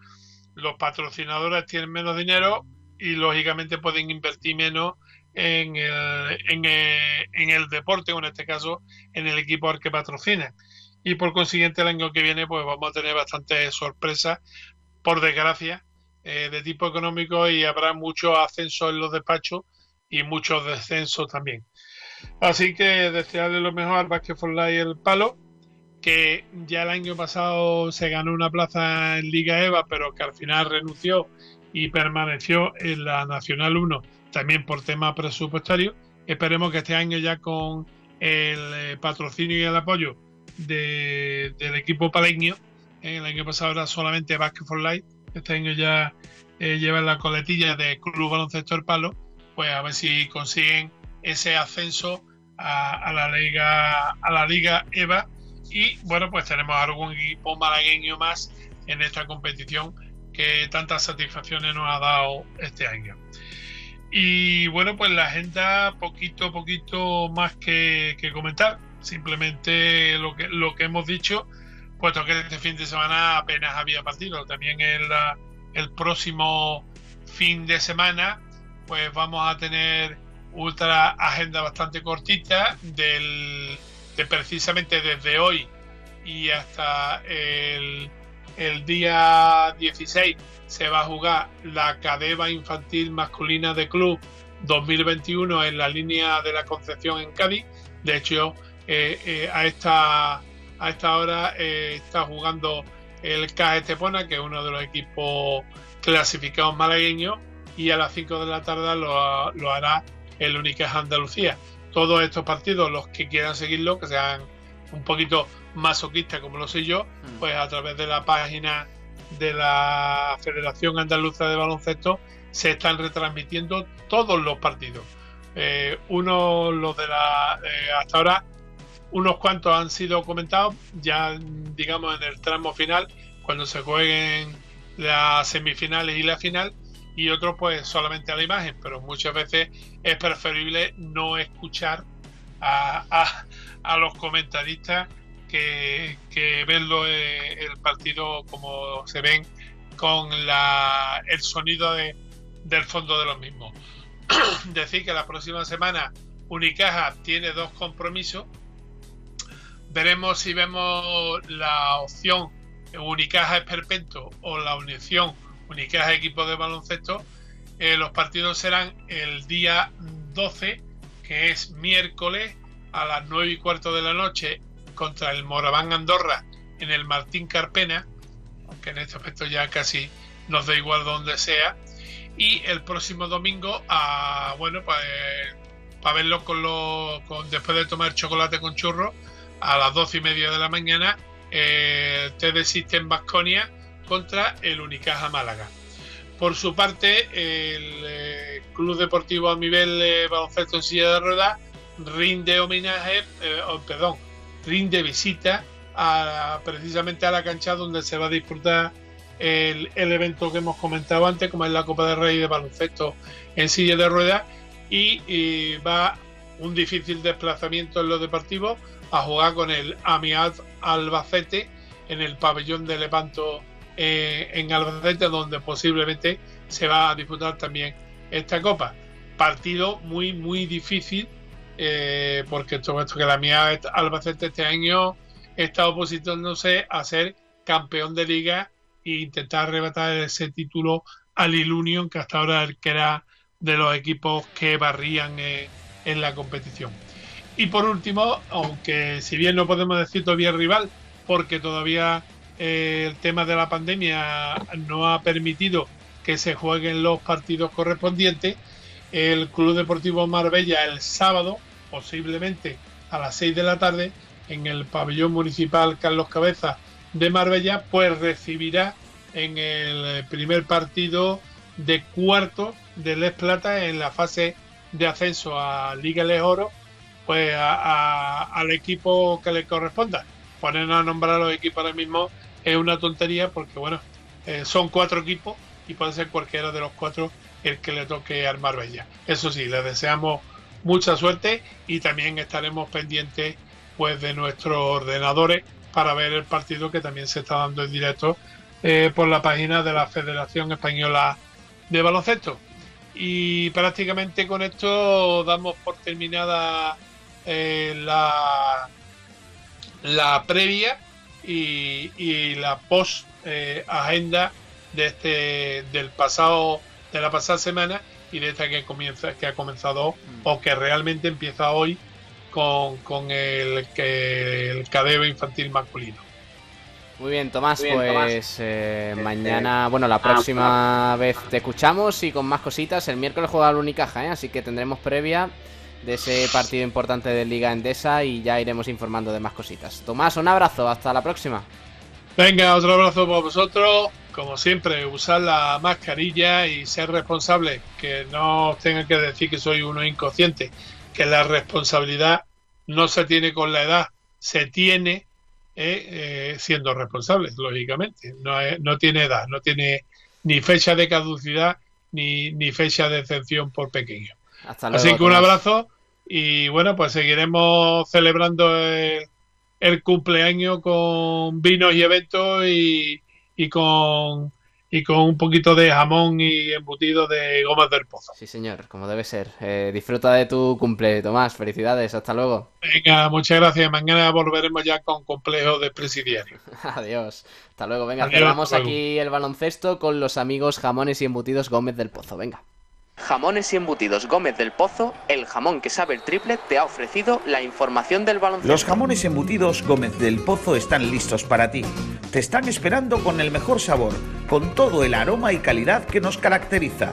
Los patrocinadores tienen menos dinero y lógicamente pueden invertir menos en el, en en el deporte, o en este caso en el equipo al que patrocinan. Y por consiguiente el año que viene pues vamos a tener bastantes sorpresas, por desgracia, eh, de tipo económico y habrá muchos ascensos en los despachos y muchos descensos también. Así que desearle lo mejor al Basket for Life el palo, que ya el año pasado se ganó una plaza en Liga EVA, pero que al final renunció y permaneció en la Nacional 1, también por tema presupuestario. Esperemos que este año ya con el eh, patrocinio y el apoyo del equipo paleño, el año pasado era solamente Basket for este año ya eh, la coletilla de Club Baloncesto El Palo, pues a ver si consiguen ese ascenso a, la liga a la liga EVA. Y bueno pues tenemos algún equipo malagueño más en esta competición que tantas satisfacciones nos ha dado este año. Y bueno pues la agenda poquito poquito más que, comentar. Simplemente lo que lo que hemos dicho puesto que este fin de semana apenas había partido también el, el próximo fin de semana pues vamos a tener otra agenda bastante cortita del, de precisamente desde hoy y hasta el, día 16 se va a jugar la Cadeva Infantil Masculina de Club 2021 en la línea de la Concepción en Cádiz. De hecho, eh, eh, a, esta, a esta hora eh, está jugando el CAE Estepona, que es uno de los equipos clasificados malagueños, y a las 5 de la tarde lo, lo hará el Unicaja Andalucía. Todos estos partidos, los que quieran seguirlo, que sean un poquito masoquistas como lo soy yo, Mm. pues a través de la página de la Federación Andaluza de Baloncesto se están retransmitiendo todos los partidos. Eh, uno, los de la. eh, hasta ahora, unos cuantos han sido comentados, ya digamos en el tramo final, cuando se jueguen las semifinales y la final, y otros, pues solamente a la imagen, pero muchas veces es preferible no escuchar a, a- los comentaristas que, que verlo eh, el partido como se ven con la, el sonido de- del fondo de los mismos. Decir que la próxima semana Unicaja tiene dos compromisos. Veremos si vemos la opción Unicaja Esperpento o la unición Unicaja Equipo de Baloncesto. Eh, los partidos serán el día 12, que es miércoles, a las 9 y cuarto de la noche contra el Moraván Andorra en el Martín Carpena, aunque en este aspecto ya casi nos da igual donde sea. Y el próximo domingo, bueno, pues para verlo con los, con, después de tomar chocolate con churro, a las 12 y media de la mañana, eh, TD System Basconia contra el Unicaja Málaga. Por su parte, el eh, Club Deportivo a nivel eh, baloncesto en silla de ruedas rinde homenaje, eh, oh, perdón, rinde visita a, precisamente a la cancha donde se va a disputar el, evento que hemos comentado antes, como es la Copa del Rey de baloncesto en silla de ruedas, y, y va un difícil desplazamiento en lo deportivo a jugar con el Amiad Albacete en el pabellón de Lepanto eh, en Albacete, donde posiblemente se va a disputar también esta copa. Partido muy, muy difícil, eh, porque todo esto que la mía Albacete este año está opositándose a ser campeón de liga e intentar arrebatar ese título al Ilunion, que hasta ahora era de los equipos que barrían eh, en la competición. Y por último, aunque si bien no podemos decir todavía rival, porque todavía el tema de la pandemia no ha permitido que se jueguen los partidos correspondientes, el Club Deportivo Marbella el sábado, posiblemente a las 6 de la tarde, en el pabellón municipal Carlos Cabeza de Marbella, pues recibirá en el primer partido de cuarto de Les Plata en la fase de ascenso a Liga Les Oro, pues al equipo que le corresponda. Poner a nombrar a los equipos ahora mismo es una tontería porque, bueno, eh, son cuatro equipos y puede ser cualquiera de los cuatro el que le toque al Marbella. Eso sí, les deseamos mucha suerte y también estaremos pendientes pues de nuestros ordenadores para ver el partido que también se está dando en directo eh, por la página de la Federación Española de Baloncesto. Y prácticamente con esto damos por terminada eh, la, la previa y, y la post eh, agenda de este del pasado de la pasada semana y de esta que comienza que ha comenzado o que realmente empieza hoy con, con el que el cadeo infantil masculino. Muy bien, Tomás, Muy bien, Tomás. pues eh, mañana, bueno, la próxima vez te escuchamos y con más cositas. El miércoles juega el Unicaja, ¿eh? así que tendremos previa de ese partido importante de Liga Endesa y ya iremos informando de más cositas. Tomás, un abrazo, hasta la próxima. Venga, otro abrazo para vosotros. Como siempre, usar la mascarilla y ser responsable. Que no os tengan que decir que soy uno inconsciente. Que la responsabilidad no se tiene con la edad, se tiene eh, eh, siendo responsable, lógicamente. No, es- no tiene edad, no tiene ni fecha de caducidad ni, ni fecha de excepción por pequeño. Hasta luego. Así que un abrazo y bueno, pues seguiremos celebrando el, el cumpleaños con vinos y eventos y, y con y con un poquito de jamón y embutido de gomas del pozo. Sí, señor, como debe ser. Eh, disfruta de tu cumple, Tomás. Felicidades, hasta luego. Venga, muchas gracias. Mañana volveremos ya con complejo de presidiario. Adiós. Hasta luego. Venga, Adiós, cerramos aquí el baloncesto con los amigos jamones y embutidos Gómez del Pozo. Venga. Jamones y embutidos Gómez del Pozo, el jamón que sabe el triple, te ha ofrecido la información del baloncesto. Los jamones embutidos Gómez del Pozo están listos para ti. Te están esperando con el mejor sabor, con todo el aroma y calidad que nos caracteriza.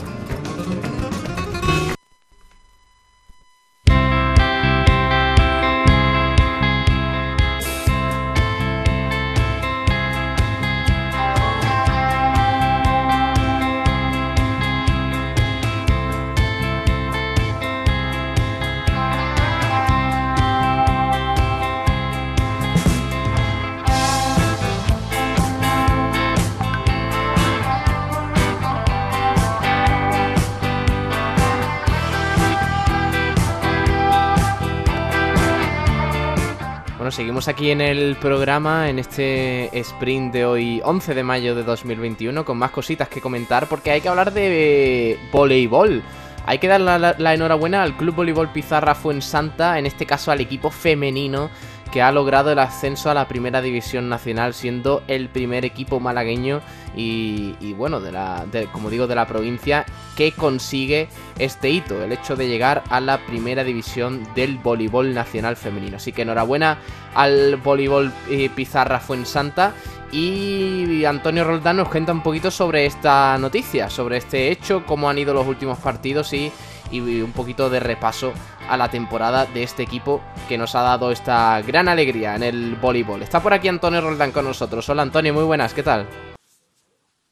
Seguimos aquí en el programa, en este sprint de hoy, 11 de mayo de 2021, con más cositas que comentar, porque hay que hablar de voleibol. Hay que dar la, enhorabuena al Club Voleibol Pizarra Fuensanta, en este caso al equipo femenino que ha logrado el ascenso a la primera división nacional, siendo el primer equipo malagueño y, y bueno, de la, como digo, de la provincia que consigue este hito, el hecho de llegar a la primera división del voleibol nacional femenino. Así que enhorabuena al voleibol eh, Pizarra Fuensanta y Antonio Roldán nos cuenta un poquito sobre esta noticia, sobre este hecho, cómo han ido los últimos partidos y un poquito de repaso a la temporada de este equipo que nos ha dado esta gran alegría en el voleibol. Está por aquí Antonio Roldán con nosotros. Hola Antonio, muy buenas, ¿qué tal?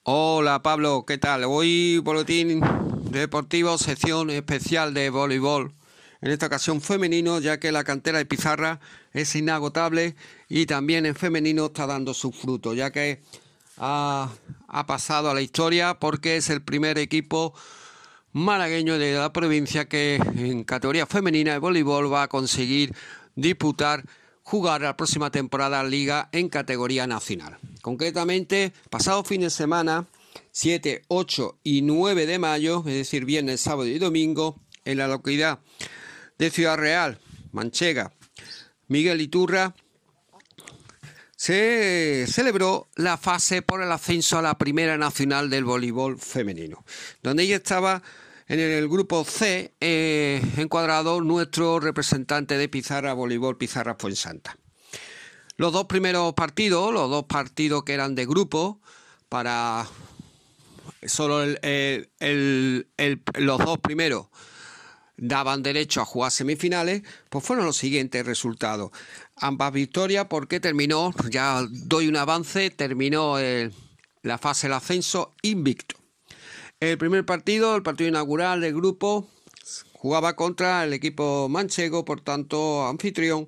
Hola Pablo, ¿qué tal? Hoy boletín deportivo, sección especial de voleibol. En esta ocasión femenino, ya que la cantera de Pizarra es inagotable y también en femenino está dando su fruto, ya que ha, ha pasado a la historia porque es el primer equipo malagueño de la provincia que en categoría femenina de voleibol va a conseguir disputar jugar la próxima temporada Liga en categoría nacional. Concretamente, pasado fin de semana, 7, 8 y 9 de mayo, es decir, viernes, sábado y domingo, en la localidad de Ciudad Real, Manchega, Miguel Iturra, se celebró la fase por el ascenso a la Primera Nacional del Voleibol Femenino, donde ella estaba en el grupo C eh, encuadrado nuestro representante de Pizarra Voleibol Pizarra Fuensanta. Los dos primeros partidos, los dos partidos que eran de grupo, para solo el- el- los dos primeros daban derecho a jugar semifinales, pues fueron los siguientes resultados. Ambas victorias porque terminó, ya doy un avance, terminó el- la fase del ascenso invicto. El primer partido, el partido inaugural del grupo, jugaba contra el equipo manchego, por tanto anfitrión,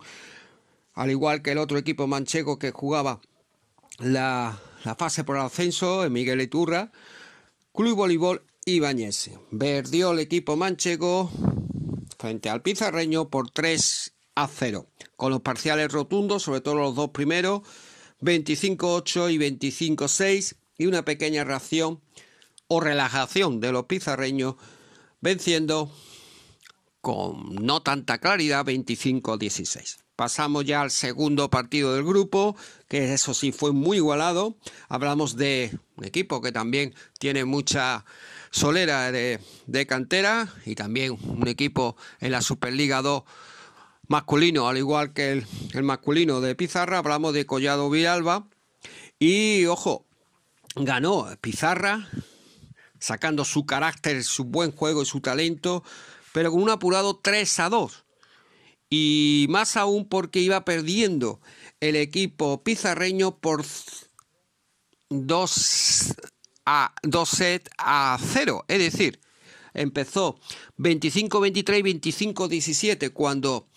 al igual que el otro equipo manchego que jugaba la, fase por el ascenso, el Miguel Iturra, Club Voleibol Ibáñez. Perdió el equipo manchego frente al pizarreño por 3 a 0, con los parciales rotundos, sobre todo los dos primeros, 25-8 y 25-6, y una pequeña reacción o relajación de los pizarreños, venciendo con no tanta claridad 25-16. Pasamos ya al segundo partido del grupo, que eso sí fue muy igualado. Hablamos de un equipo que también tiene mucha solera de, de cantera y también un equipo en la Superliga 2 masculino, al igual que el, masculino de Pizarra. Hablamos de Collado Villalba. Y ojo, ganó Pizarra, sacando su carácter, su buen juego y su talento, pero con un apurado 3 a 2. Y más aún porque iba perdiendo el equipo pizarreño por 2 a 2 set a 0. Es decir, empezó 25-23 y 25-17 cuando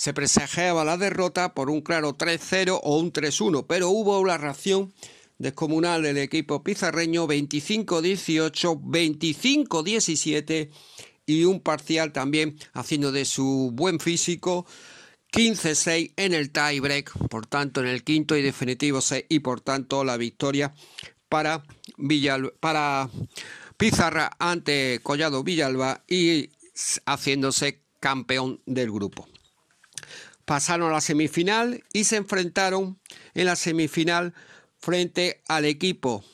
se presagiaba la derrota por un claro 3-0 o un 3-1, pero hubo una reacción descomunal del equipo pizarreño 25-18, 25-17 y un parcial también haciendo de su buen físico 15-6 en el tie break, por tanto en el quinto y definitivo set y por tanto la victoria para para Pizarra ante Collado Villalba y haciéndose campeón del grupo. Pasaron a la semifinal y se enfrentaron en la semifinal frente al equipo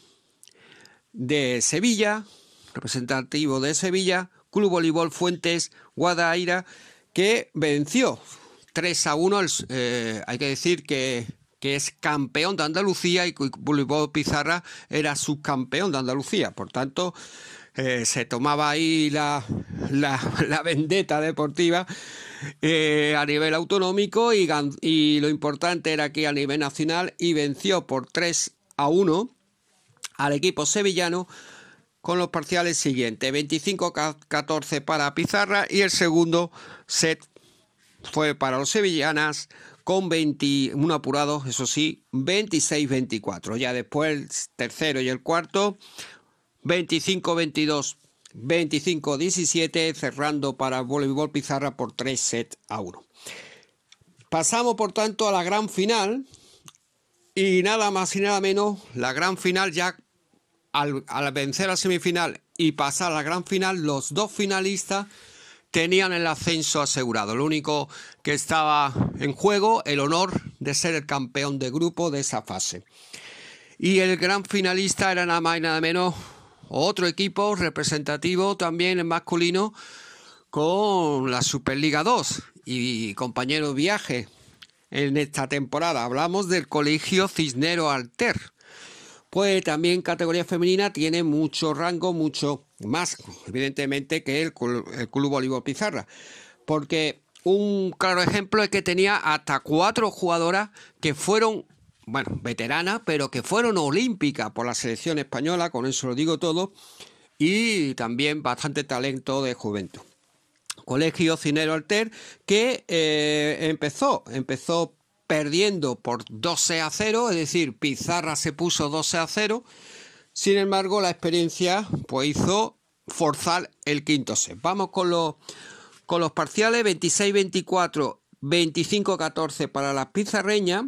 de Sevilla, representativo de Sevilla, Club Voleibol Fuentes Guadaira, que venció 3 a 1. Eh, hay que decir que, es campeón de Andalucía y Voleibol Pizarra era subcampeón de Andalucía. Por tanto, eh, se tomaba ahí la, la, vendetta deportiva eh, a nivel autonómico y, y, lo importante era que a nivel nacional y venció por 3 a 1 al equipo sevillano con los parciales siguientes, 25-14 para Pizarra y el segundo set fue para los sevillanas con 21 apurados, eso sí, 26-24. Ya después el tercero y el cuarto, 25-22, 25-17, cerrando para voleibol Pizarra por 3 sets a 1. Pasamos por tanto a la gran final y nada más y nada menos, la gran final ya al, vencer la semifinal y pasar a la gran final, los dos finalistas tenían el ascenso asegurado. Lo único que estaba en juego, el honor de ser el campeón de grupo de esa fase. Y el gran finalista era nada más y nada menos otro equipo representativo también en masculino con la Superliga 2 y compañero viaje en esta temporada. Hablamos del Colegio Cisnero Alter pues también categoría femenina tiene mucho rango, mucho más, evidentemente, que el, el Club Bolívar Pizarra. Porque un claro ejemplo es que tenía hasta cuatro jugadoras que fueron, bueno, veteranas, pero que fueron olímpicas por la selección española, con eso lo digo todo, y también bastante talento de juventud. Colegio Cinero Alter, que eh, empezó, empezó perdiendo por 12 a 0, es decir, Pizarra se puso 12 a 0. Sin embargo, la experiencia pues hizo forzar el quinto set. Vamos con los, con los parciales 26-24, 25-14 para las pizarreñas.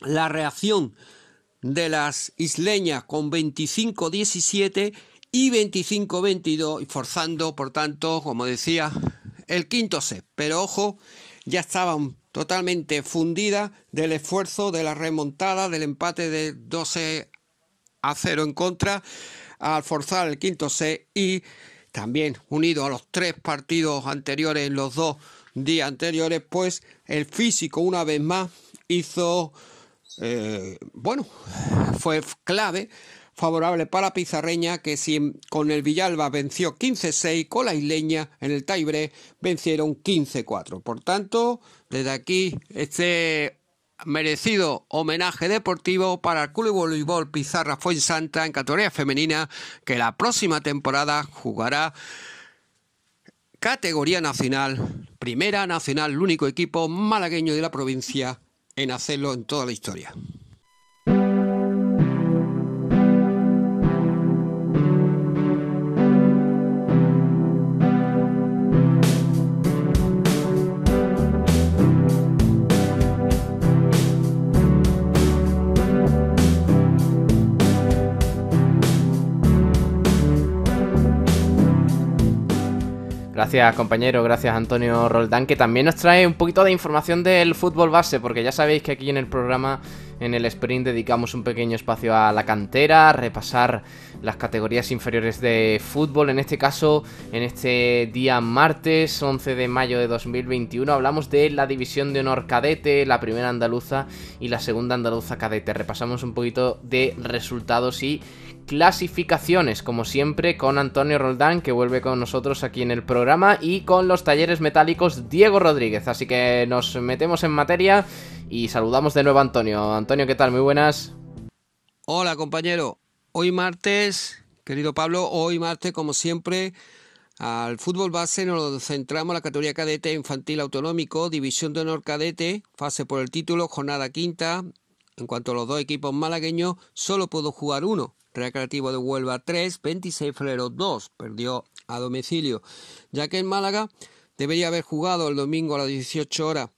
La reacción de las isleñas con 25-17 y 25-22, forzando, por tanto, como decía, el quinto set. Pero ojo, ya estaban totalmente fundida del esfuerzo de la remontada del empate de 12 a 0 en contra al forzar el quinto set y también unido a los tres partidos anteriores los dos días anteriores, pues el físico una vez más hizo, eh, bueno, fue clave favorable para Pizarreña, que si con el Villalba venció 15-6, con la isleña en el Taibre vencieron 15-4. Por tanto, desde aquí este merecido homenaje deportivo para el Club Voleibol Pizarra Fuensanta en categoría femenina, que la próxima temporada jugará categoría nacional, primera nacional, el único equipo malagueño de la provincia en hacerlo en toda la historia. Gracias compañero, gracias Antonio Roldán, que también nos trae un poquito de información del fútbol base, porque ya sabéis que aquí en el programa, en el sprint, dedicamos un pequeño espacio a la cantera, a repasar las categorías inferiores de fútbol. En este caso, en este día martes 11 de mayo de 2021, hablamos de la división de honor cadete, la primera andaluza y la segunda andaluza cadete. Repasamos un poquito de resultados y clasificaciones, como siempre, con Antonio Roldán, que vuelve con nosotros aquí en el programa, y con los talleres metálicos Diego Rodríguez. Así que nos metemos en materia y saludamos de nuevo a Antonio. Antonio, ¿qué tal? Muy buenas. Hola, compañero. Hoy martes, querido Pablo, hoy martes, como siempre, al fútbol base nos centramos en la categoría cadete infantil autonómico, división de honor cadete, fase por el título, jornada quinta. En cuanto a los dos equipos malagueños, solo puedo jugar uno, Recreativo de Huelva 3, 26 febrero 2, perdió a domicilio, ya que en Málaga debería haber jugado el domingo a las 18 horas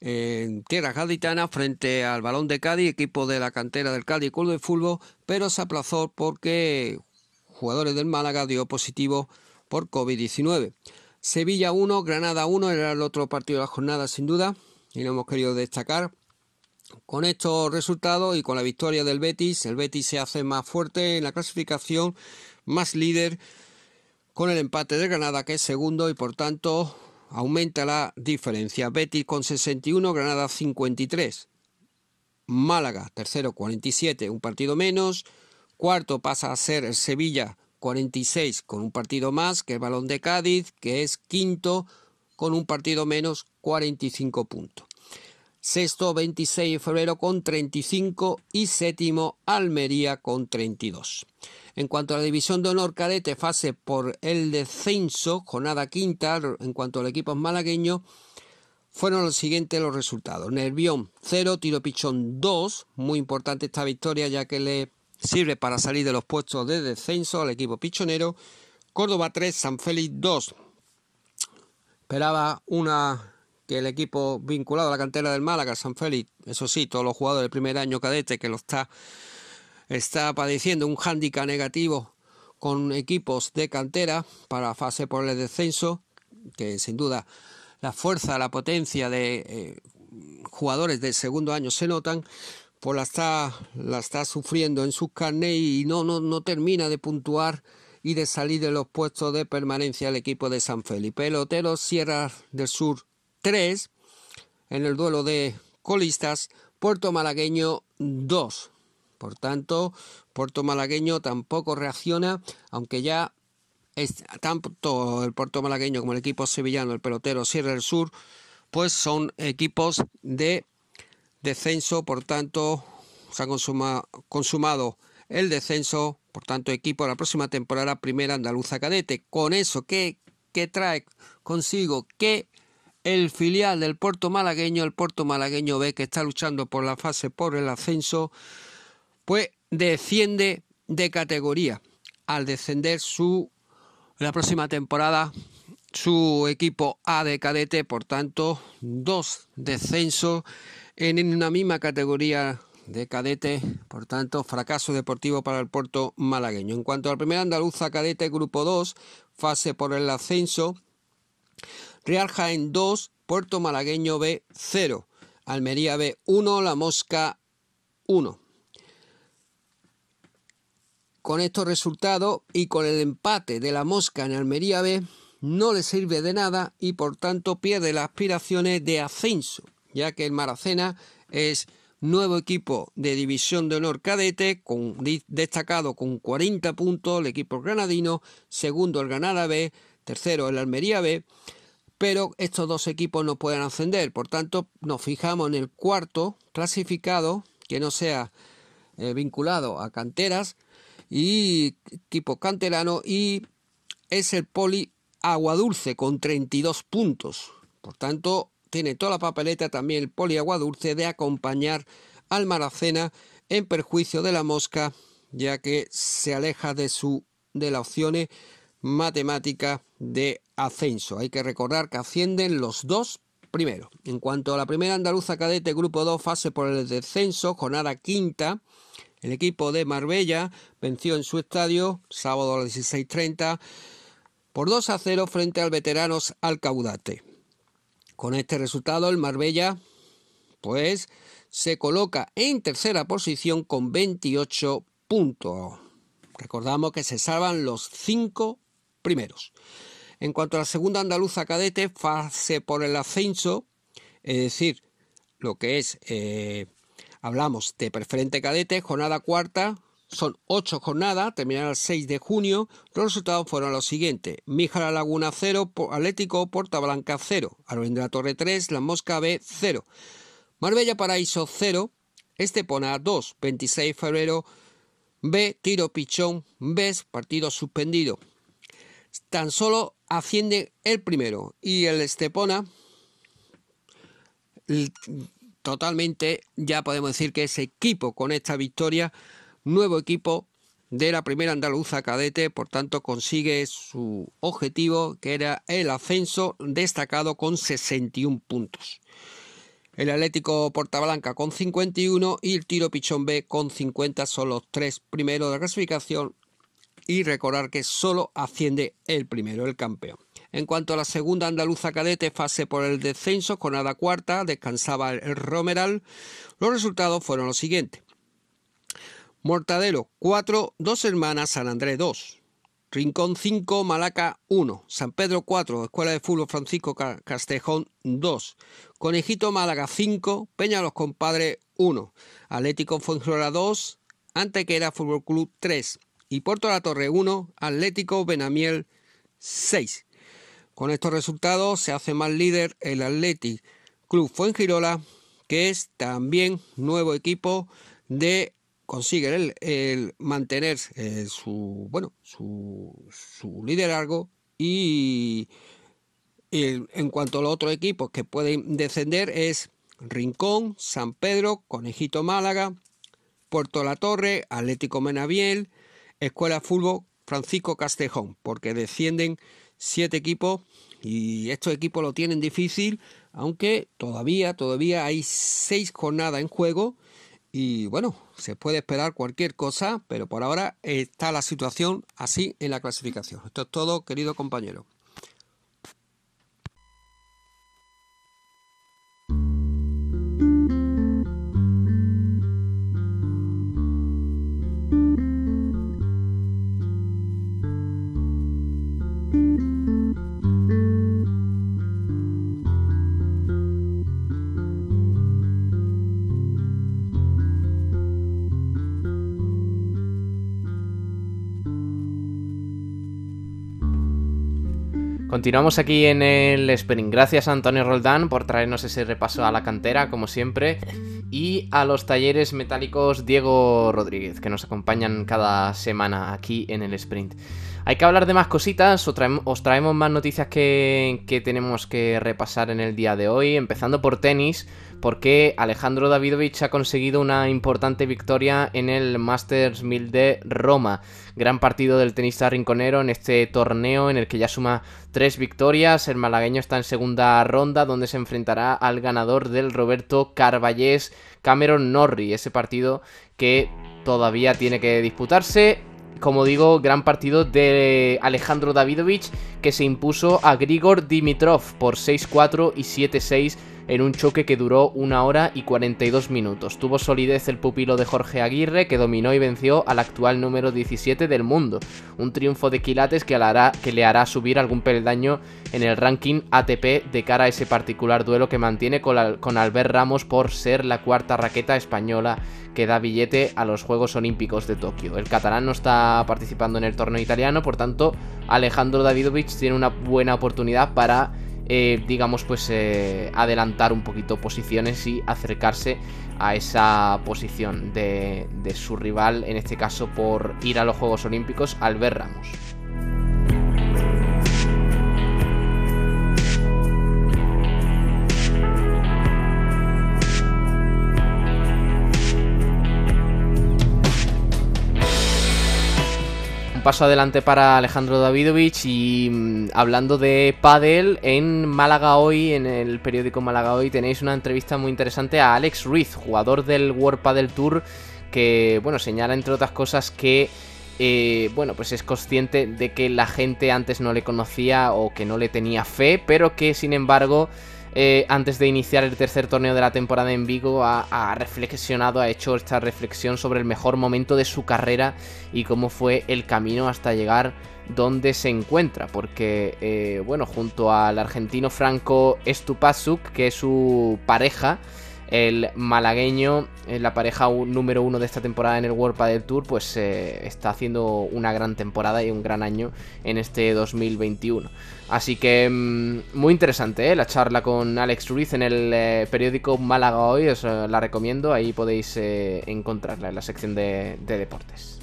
en tierra gaditana frente al Balón de Cádiz, equipo de la cantera del Cádiz Club de Fútbol, pero se aplazó porque jugadores del Málaga dio positivo por COVID-19. Sevilla 1, Granada 1, era el otro partido de la jornada sin duda y lo hemos querido destacar. Con estos resultados y con la victoria del Betis, el Betis se hace más fuerte en la clasificación, más líder, con el empate de Granada que es segundo y por tanto aumenta la diferencia. Betis con 61, Granada 53. Málaga, tercero 47, un partido menos. Cuarto pasa a ser el Sevilla 46 con un partido más que el Balón de Cádiz, que es quinto con un partido menos 45 puntos. Sexto 26 de febrero con 35 y séptimo Almería con 32. En cuanto a la división de honor cadete, fase por el descenso, jornada quinta, en cuanto al equipo malagueño, fueron los siguientes los resultados. Nervión 0, Tiro Pichón 2, muy importante esta victoria ya que le sirve para salir de los puestos de descenso al equipo pichonero. Córdoba 3, San Félix 2. Esperaba una que el equipo vinculado a la cantera del Málaga, San Félix, eso sí, todos los jugadores del primer año cadete que lo está, está padeciendo un hándicap negativo con equipos de cantera para fase por el descenso, que sin duda la fuerza, la potencia de eh, jugadores del segundo año se notan, pues la está, la está sufriendo en sus carnes y no, no, no termina de puntuar y de salir de los puestos de permanencia el equipo de San Félix. Pelotero Sierra del Sur 3 en el duelo de colistas, Puerto Malagueño 2. Por tanto, Puerto Malagueño tampoco reacciona, aunque ya es, tanto el Puerto Malagueño como el equipo sevillano, el pelotero Sierra del Sur, pues son equipos de descenso, por tanto, se ha consumado el descenso, por tanto, equipo de la próxima temporada Primera Andaluza Cadete. Con eso, ¿qué, trae consigo? Que el filial del Puerto Malagueño, el Puerto Malagueño B, que está luchando por la fase por el ascenso, pues desciende de categoría. Al descender su la próxima temporada su equipo A de cadete, por tanto, dos descensos en una misma categoría de cadete, por tanto, fracaso deportivo para el puerto malagueño. En cuanto al primer andaluza cadete, grupo 2, fase por el ascenso, Real Jaén 2, Puerto Malagueño B 0, Almería B 1, La Mosca 1. Con estos resultados y con el empate de La Mosca en Almería B, no le sirve de nada y por tanto pierde las aspiraciones de ascenso, ya que el Maracena es nuevo equipo de división de honor cadete, con, destacado con 40 puntos el equipo granadino, segundo el Granada B, tercero el Almería B, pero estos dos equipos no pueden ascender. Por tanto, nos fijamos en el cuarto clasificado, que no sea eh, vinculado a canteras y equipo canterano, y es el Poli Aguadulce con 32 puntos. Por tanto, tiene toda la papeleta también el Poli Aguadulce de acompañar al Maracena en perjuicio de la Mosca, ya que se aleja de su de las opciones matemáticas de ascenso. Hay que recordar que ascienden los dos primeros. En cuanto a la primera andaluza cadete grupo 2 fase por el descenso, jornada quinta, el equipo de Marbella venció en su estadio sábado a las 16.30 por 2 a 0 frente al veteranos Alcaudate. Con este resultado el Marbella pues se coloca en tercera posición con 28 puntos. Recordamos que se salvan los cinco primeros. En cuanto a la segunda andaluza cadete, fase por el ascenso, es decir, lo que es, eh, hablamos de preferente cadete, jornada cuarta, son ocho jornadas, terminará el 6 de junio. Los resultados fueron los siguientes: Míjara Laguna 0, Atlético Porta Blanca 0, Alvendra Torre 3, La Mosca B 0, Marbella Paraíso 0, Estepona 2, 26 de febrero B, Tiro Pichón B, partido suspendido tan solo asciende el primero y el Estepona totalmente ya podemos decir que es equipo con esta victoria, nuevo equipo de la primera andaluza cadete, por tanto consigue su objetivo que era el ascenso destacado con 61 puntos. El Atlético Portablanca con 51 y el Tiro Pichón B con 50 son los tres primeros de la clasificación y recordar que solo asciende el primero, el campeón. En cuanto a la segunda andaluza cadete, fase por el descenso, con Ada cuarta, descansaba el Romeral. Los resultados fueron los siguientes. Mortadelo 4, Dos Hermanas, San Andrés 2. Rincón 5, Malaca 1. San Pedro 4, Escuela de Fútbol Francisco Castejón 2. Conejito Málaga 5, Peña Los Compadres 1. Atlético Fuengirola 2, Antequera Fútbol Club 3. Y Puerto La Torre 1, Atlético Benamiel 6. Con estos resultados se hace más líder el Atlético Club Fuengirola, que es también nuevo equipo de consigue el, mantener eh, su bueno su, su liderazgo y, en cuanto a los otros equipos que pueden descender es Rincón, San Pedro, Conejito Málaga, Puerto La Torre, Atlético Menaviel, Escuela Fútbol Francisco Castejón, porque descienden siete equipos y estos equipos lo tienen difícil, aunque todavía, todavía hay seis jornadas en juego y bueno, se puede esperar cualquier cosa, pero por ahora está la situación así en la clasificación. Esto es todo, querido compañero. Continuamos aquí en el Spring. Gracias a Antonio Roldán por traernos ese repaso a la cantera, como siempre. Y a los talleres metálicos Diego Rodríguez, que nos acompañan cada semana aquí en el Sprint. Hay que hablar de más cositas, os traemos, más noticias que, que tenemos que repasar en el día de hoy, empezando por tenis porque Alejandro Davidovich ha conseguido una importante victoria en el Masters 1000 de Roma. Gran partido del tenista rinconero en este torneo en el que ya suma tres victorias. El malagueño está en segunda ronda donde se enfrentará al ganador del Roberto Carballés Cameron Norrie. Ese partido que todavía tiene que disputarse como digo, gran partido de Alejandro Davidovich que se impuso a Grigor Dimitrov por 6-4 y 7-6 en un choque que duró una hora y 42 minutos. Tuvo solidez el pupilo de Jorge Aguirre, que dominó y venció al actual número 17 del mundo. Un triunfo de quilates que, le hará subir algún peldaño en el ranking ATP de cara a ese particular duelo que mantiene con, con Albert Ramos por ser la cuarta raqueta española que da billete a los Juegos Olímpicos de Tokio. El catalán no está participando en el torneo italiano, por tanto, Alejandro Davidovich tiene una buena oportunidad para eh, digamos, pues eh, adelantar un poquito posiciones y acercarse a esa posición de, de su rival, en este caso por ir a los Juegos Olímpicos, Albert Ramos. Paso adelante para Alejandro Davidovich y mm, hablando de pádel, en Málaga hoy, en el periódico Málaga hoy, tenéis una entrevista muy interesante a Alex Ruiz, jugador del World Padel Tour, que, bueno, señala entre otras cosas que... Eh, bueno, pues es consciente de que la gente antes no le conocía o que no le tenía fe, pero que sin embargo eh, antes de iniciar el tercer torneo de la temporada en Vigo, ha, reflexionado, ha hecho esta reflexión sobre el mejor momento de su carrera y cómo fue el camino hasta llegar donde se encuentra. Porque, eh, bueno, junto al argentino Franco Stupasuk, que es su pareja, el malagueño, eh, la pareja número uno de esta temporada en el World Padel Tour, pues está haciendo una gran temporada y un gran año en este 2021. Así que mm, muy interesante ¿eh? la charla con Alex Ruiz en el periódico Málaga Hoy, os la recomiendo, ahí podéis encontrarla en la sección de deportes.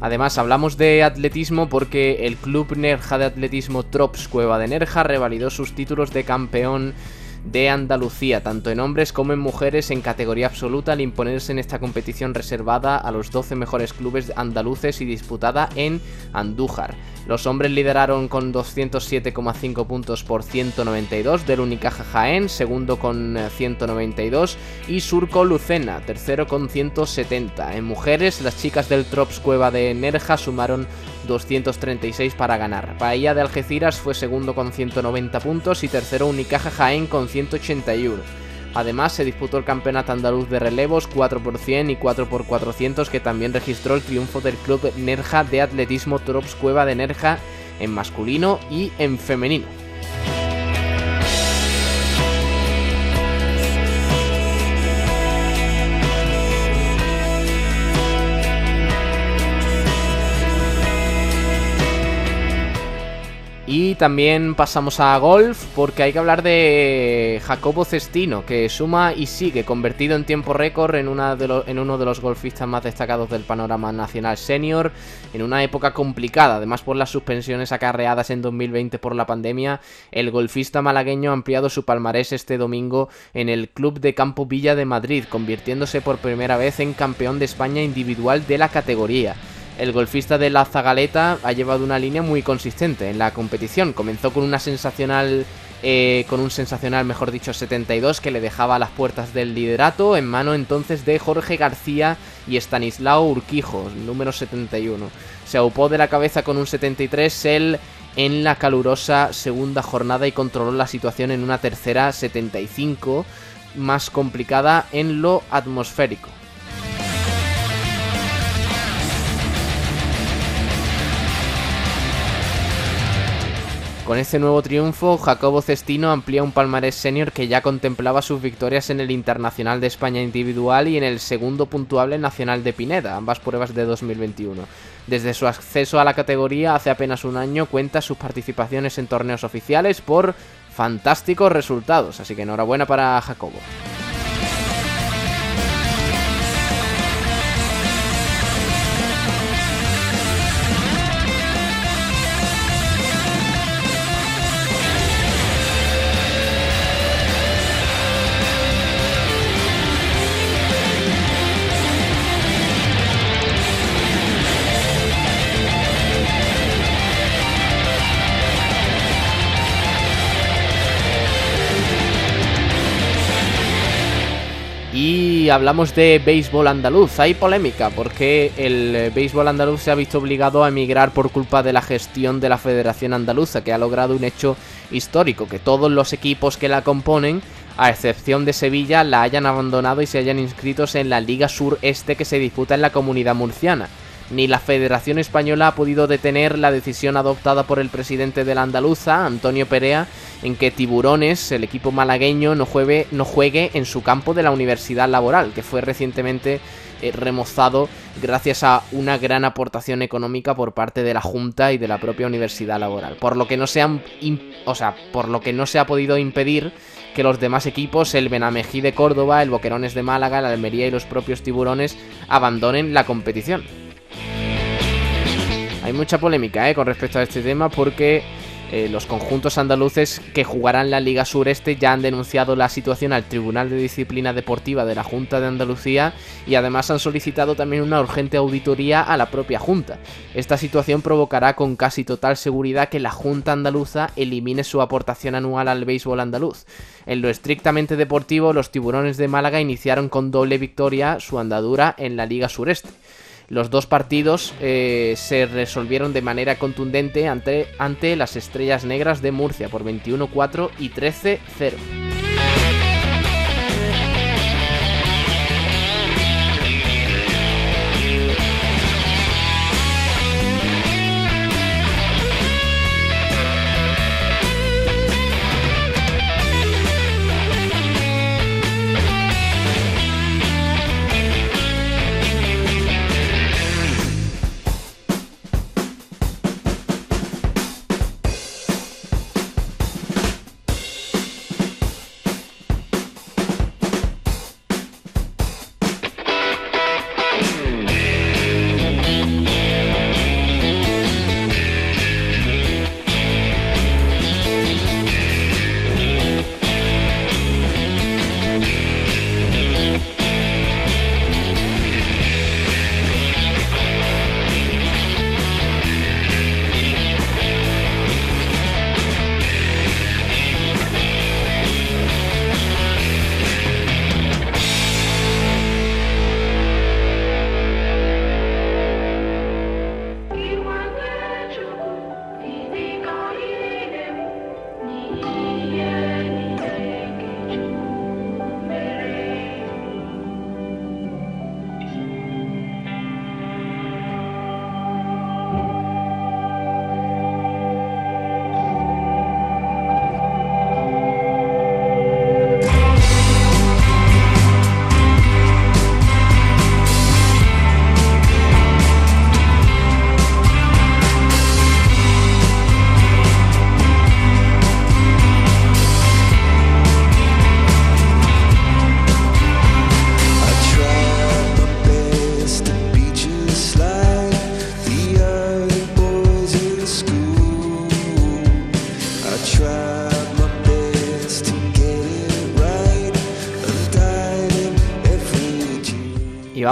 Además, hablamos de atletismo porque el club Nerja de atletismo Trops Cueva de Nerja revalidó sus títulos de campeón de Andalucía, tanto en hombres como en mujeres en categoría absoluta al imponerse en esta competición reservada a los 12 mejores clubes andaluces y disputada en Andújar. Los hombres lideraron con 207,5 puntos por 192 del Unicaja Jaén, segundo con 192 eh, y Surco Lucena, tercero con 170. En mujeres, las chicas del Trops Cueva de Nerja sumaron 236 para ganar. Bahía de Algeciras fue segundo con 190 puntos y tercero Unicaja Jaén con 181. Además, se disputó el campeonato andaluz de relevos 4x100 y 4x400 que también registró el triunfo del club Nerja de atletismo Trops Cueva de Nerja en masculino y en femenino. Y también pasamos a golf porque hay que hablar de Jacobo Cestino, que suma y sigue convertido en tiempo récord en, en uno de los golfistas más destacados del panorama nacional senior, en una época complicada, además por las suspensiones acarreadas en 2020 por la pandemia, el golfista malagueño ha ampliado su palmarés este domingo en el Club de Campo Villa de Madrid, convirtiéndose por primera vez en campeón de España individual de la categoría el golfista de la Zagaleta ha llevado una línea muy consistente en la competición. Comenzó con una sensacional eh, con un sensacional, mejor dicho, 72 que le dejaba las puertas del liderato en mano entonces de Jorge García y Stanislao Urquijo, número 71. Se aupó de la cabeza con un 73 él en la calurosa segunda jornada y controló la situación en una tercera 75 más complicada en lo atmosférico. Con este nuevo triunfo, Jacobo Cestino amplía un palmarés senior que ya contemplaba sus victorias en el Internacional de España individual y en el segundo puntuable nacional de Pineda, ambas pruebas de 2021. Desde su acceso a la categoría hace apenas un año cuenta sus participaciones en torneos oficiales por fantásticos resultados, así que enhorabuena para Jacobo. Hablamos de béisbol andaluz. Hay polémica porque el eh, béisbol andaluz se ha visto obligado a emigrar por culpa de la gestión de la Federación Andaluza, que ha logrado un hecho histórico, que todos los equipos que la componen, a excepción de Sevilla, la hayan abandonado y se hayan inscritos en la Liga Sur Este que se disputa en la comunidad murciana ni la Federación Española ha podido detener la decisión adoptada por el presidente de la Andaluza, Antonio Perea, en que Tiburones, el equipo malagueño, no juegue, no juegue en su campo de la Universidad Laboral, que fue recientemente eh, remozado gracias a una gran aportación económica por parte de la Junta y de la propia Universidad Laboral. Por lo que no se han, o sea, por lo que no se ha podido impedir que los demás equipos, el Benamejí de Córdoba, el Boquerones de Málaga, la Almería y los propios Tiburones, abandonen la competición. Hay mucha polémica ¿eh? con respecto a este tema porque eh, los conjuntos andaluces que jugarán la Liga Sureste ya han denunciado la situación al Tribunal de Disciplina Deportiva de la Junta de Andalucía y además han solicitado también una urgente auditoría a la propia Junta. Esta situación provocará con casi total seguridad que la Junta andaluza elimine su aportación anual al béisbol andaluz. En lo estrictamente deportivo, los tiburones de Málaga iniciaron con doble victoria su andadura en la Liga Sureste. Los dos partidos eh, se resolvieron de manera contundente ante, ante las Estrellas Negras de Murcia por 21-4 y 13-0.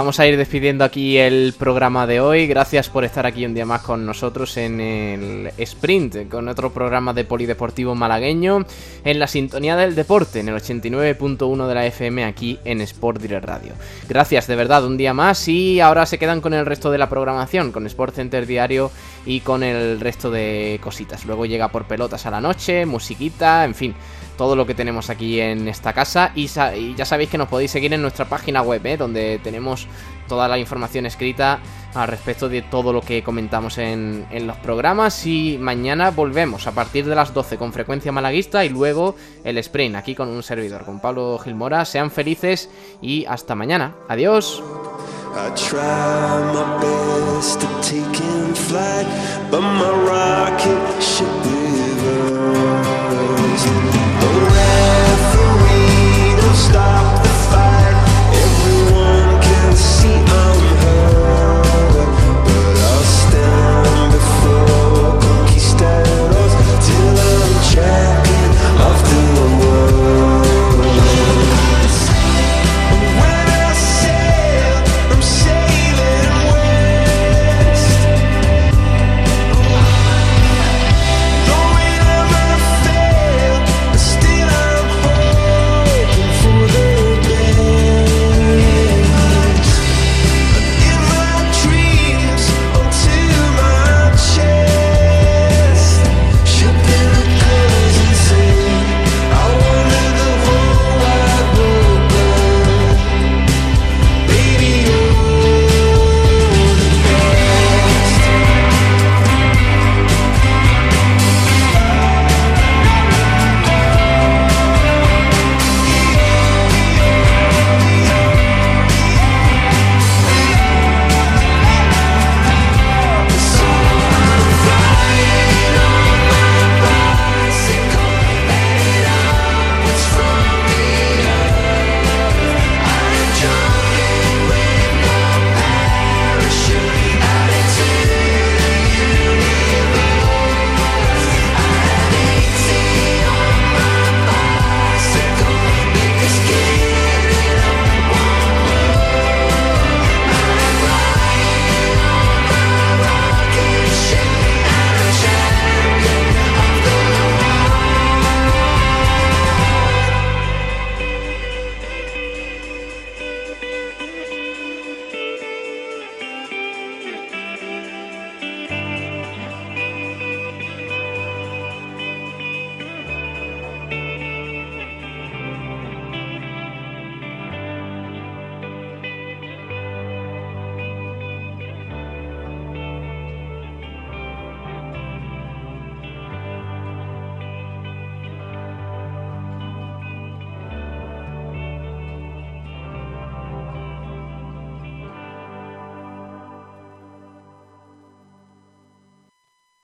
Vamos a ir despidiendo aquí el programa de hoy. Gracias por estar aquí un día más con nosotros en el Sprint, con otro programa de polideportivo malagueño, en la sintonía del deporte, en el 89.1 de la FM aquí en Sport Direct Radio. Gracias de verdad un día más y ahora se quedan con el resto de la programación, con Sport Center Diario y con el resto de cositas. Luego llega por pelotas a la noche, musiquita, en fin todo lo que tenemos aquí en esta casa y, ya sabéis que nos podéis seguir en nuestra página web, ¿eh? donde tenemos toda la información escrita al respecto de todo lo que comentamos en, los programas y mañana volvemos a partir de las 12 con frecuencia malaguista y luego el sprint aquí con un servidor, con Pablo Gilmora. Sean felices y hasta mañana. Adiós. referee, no stop.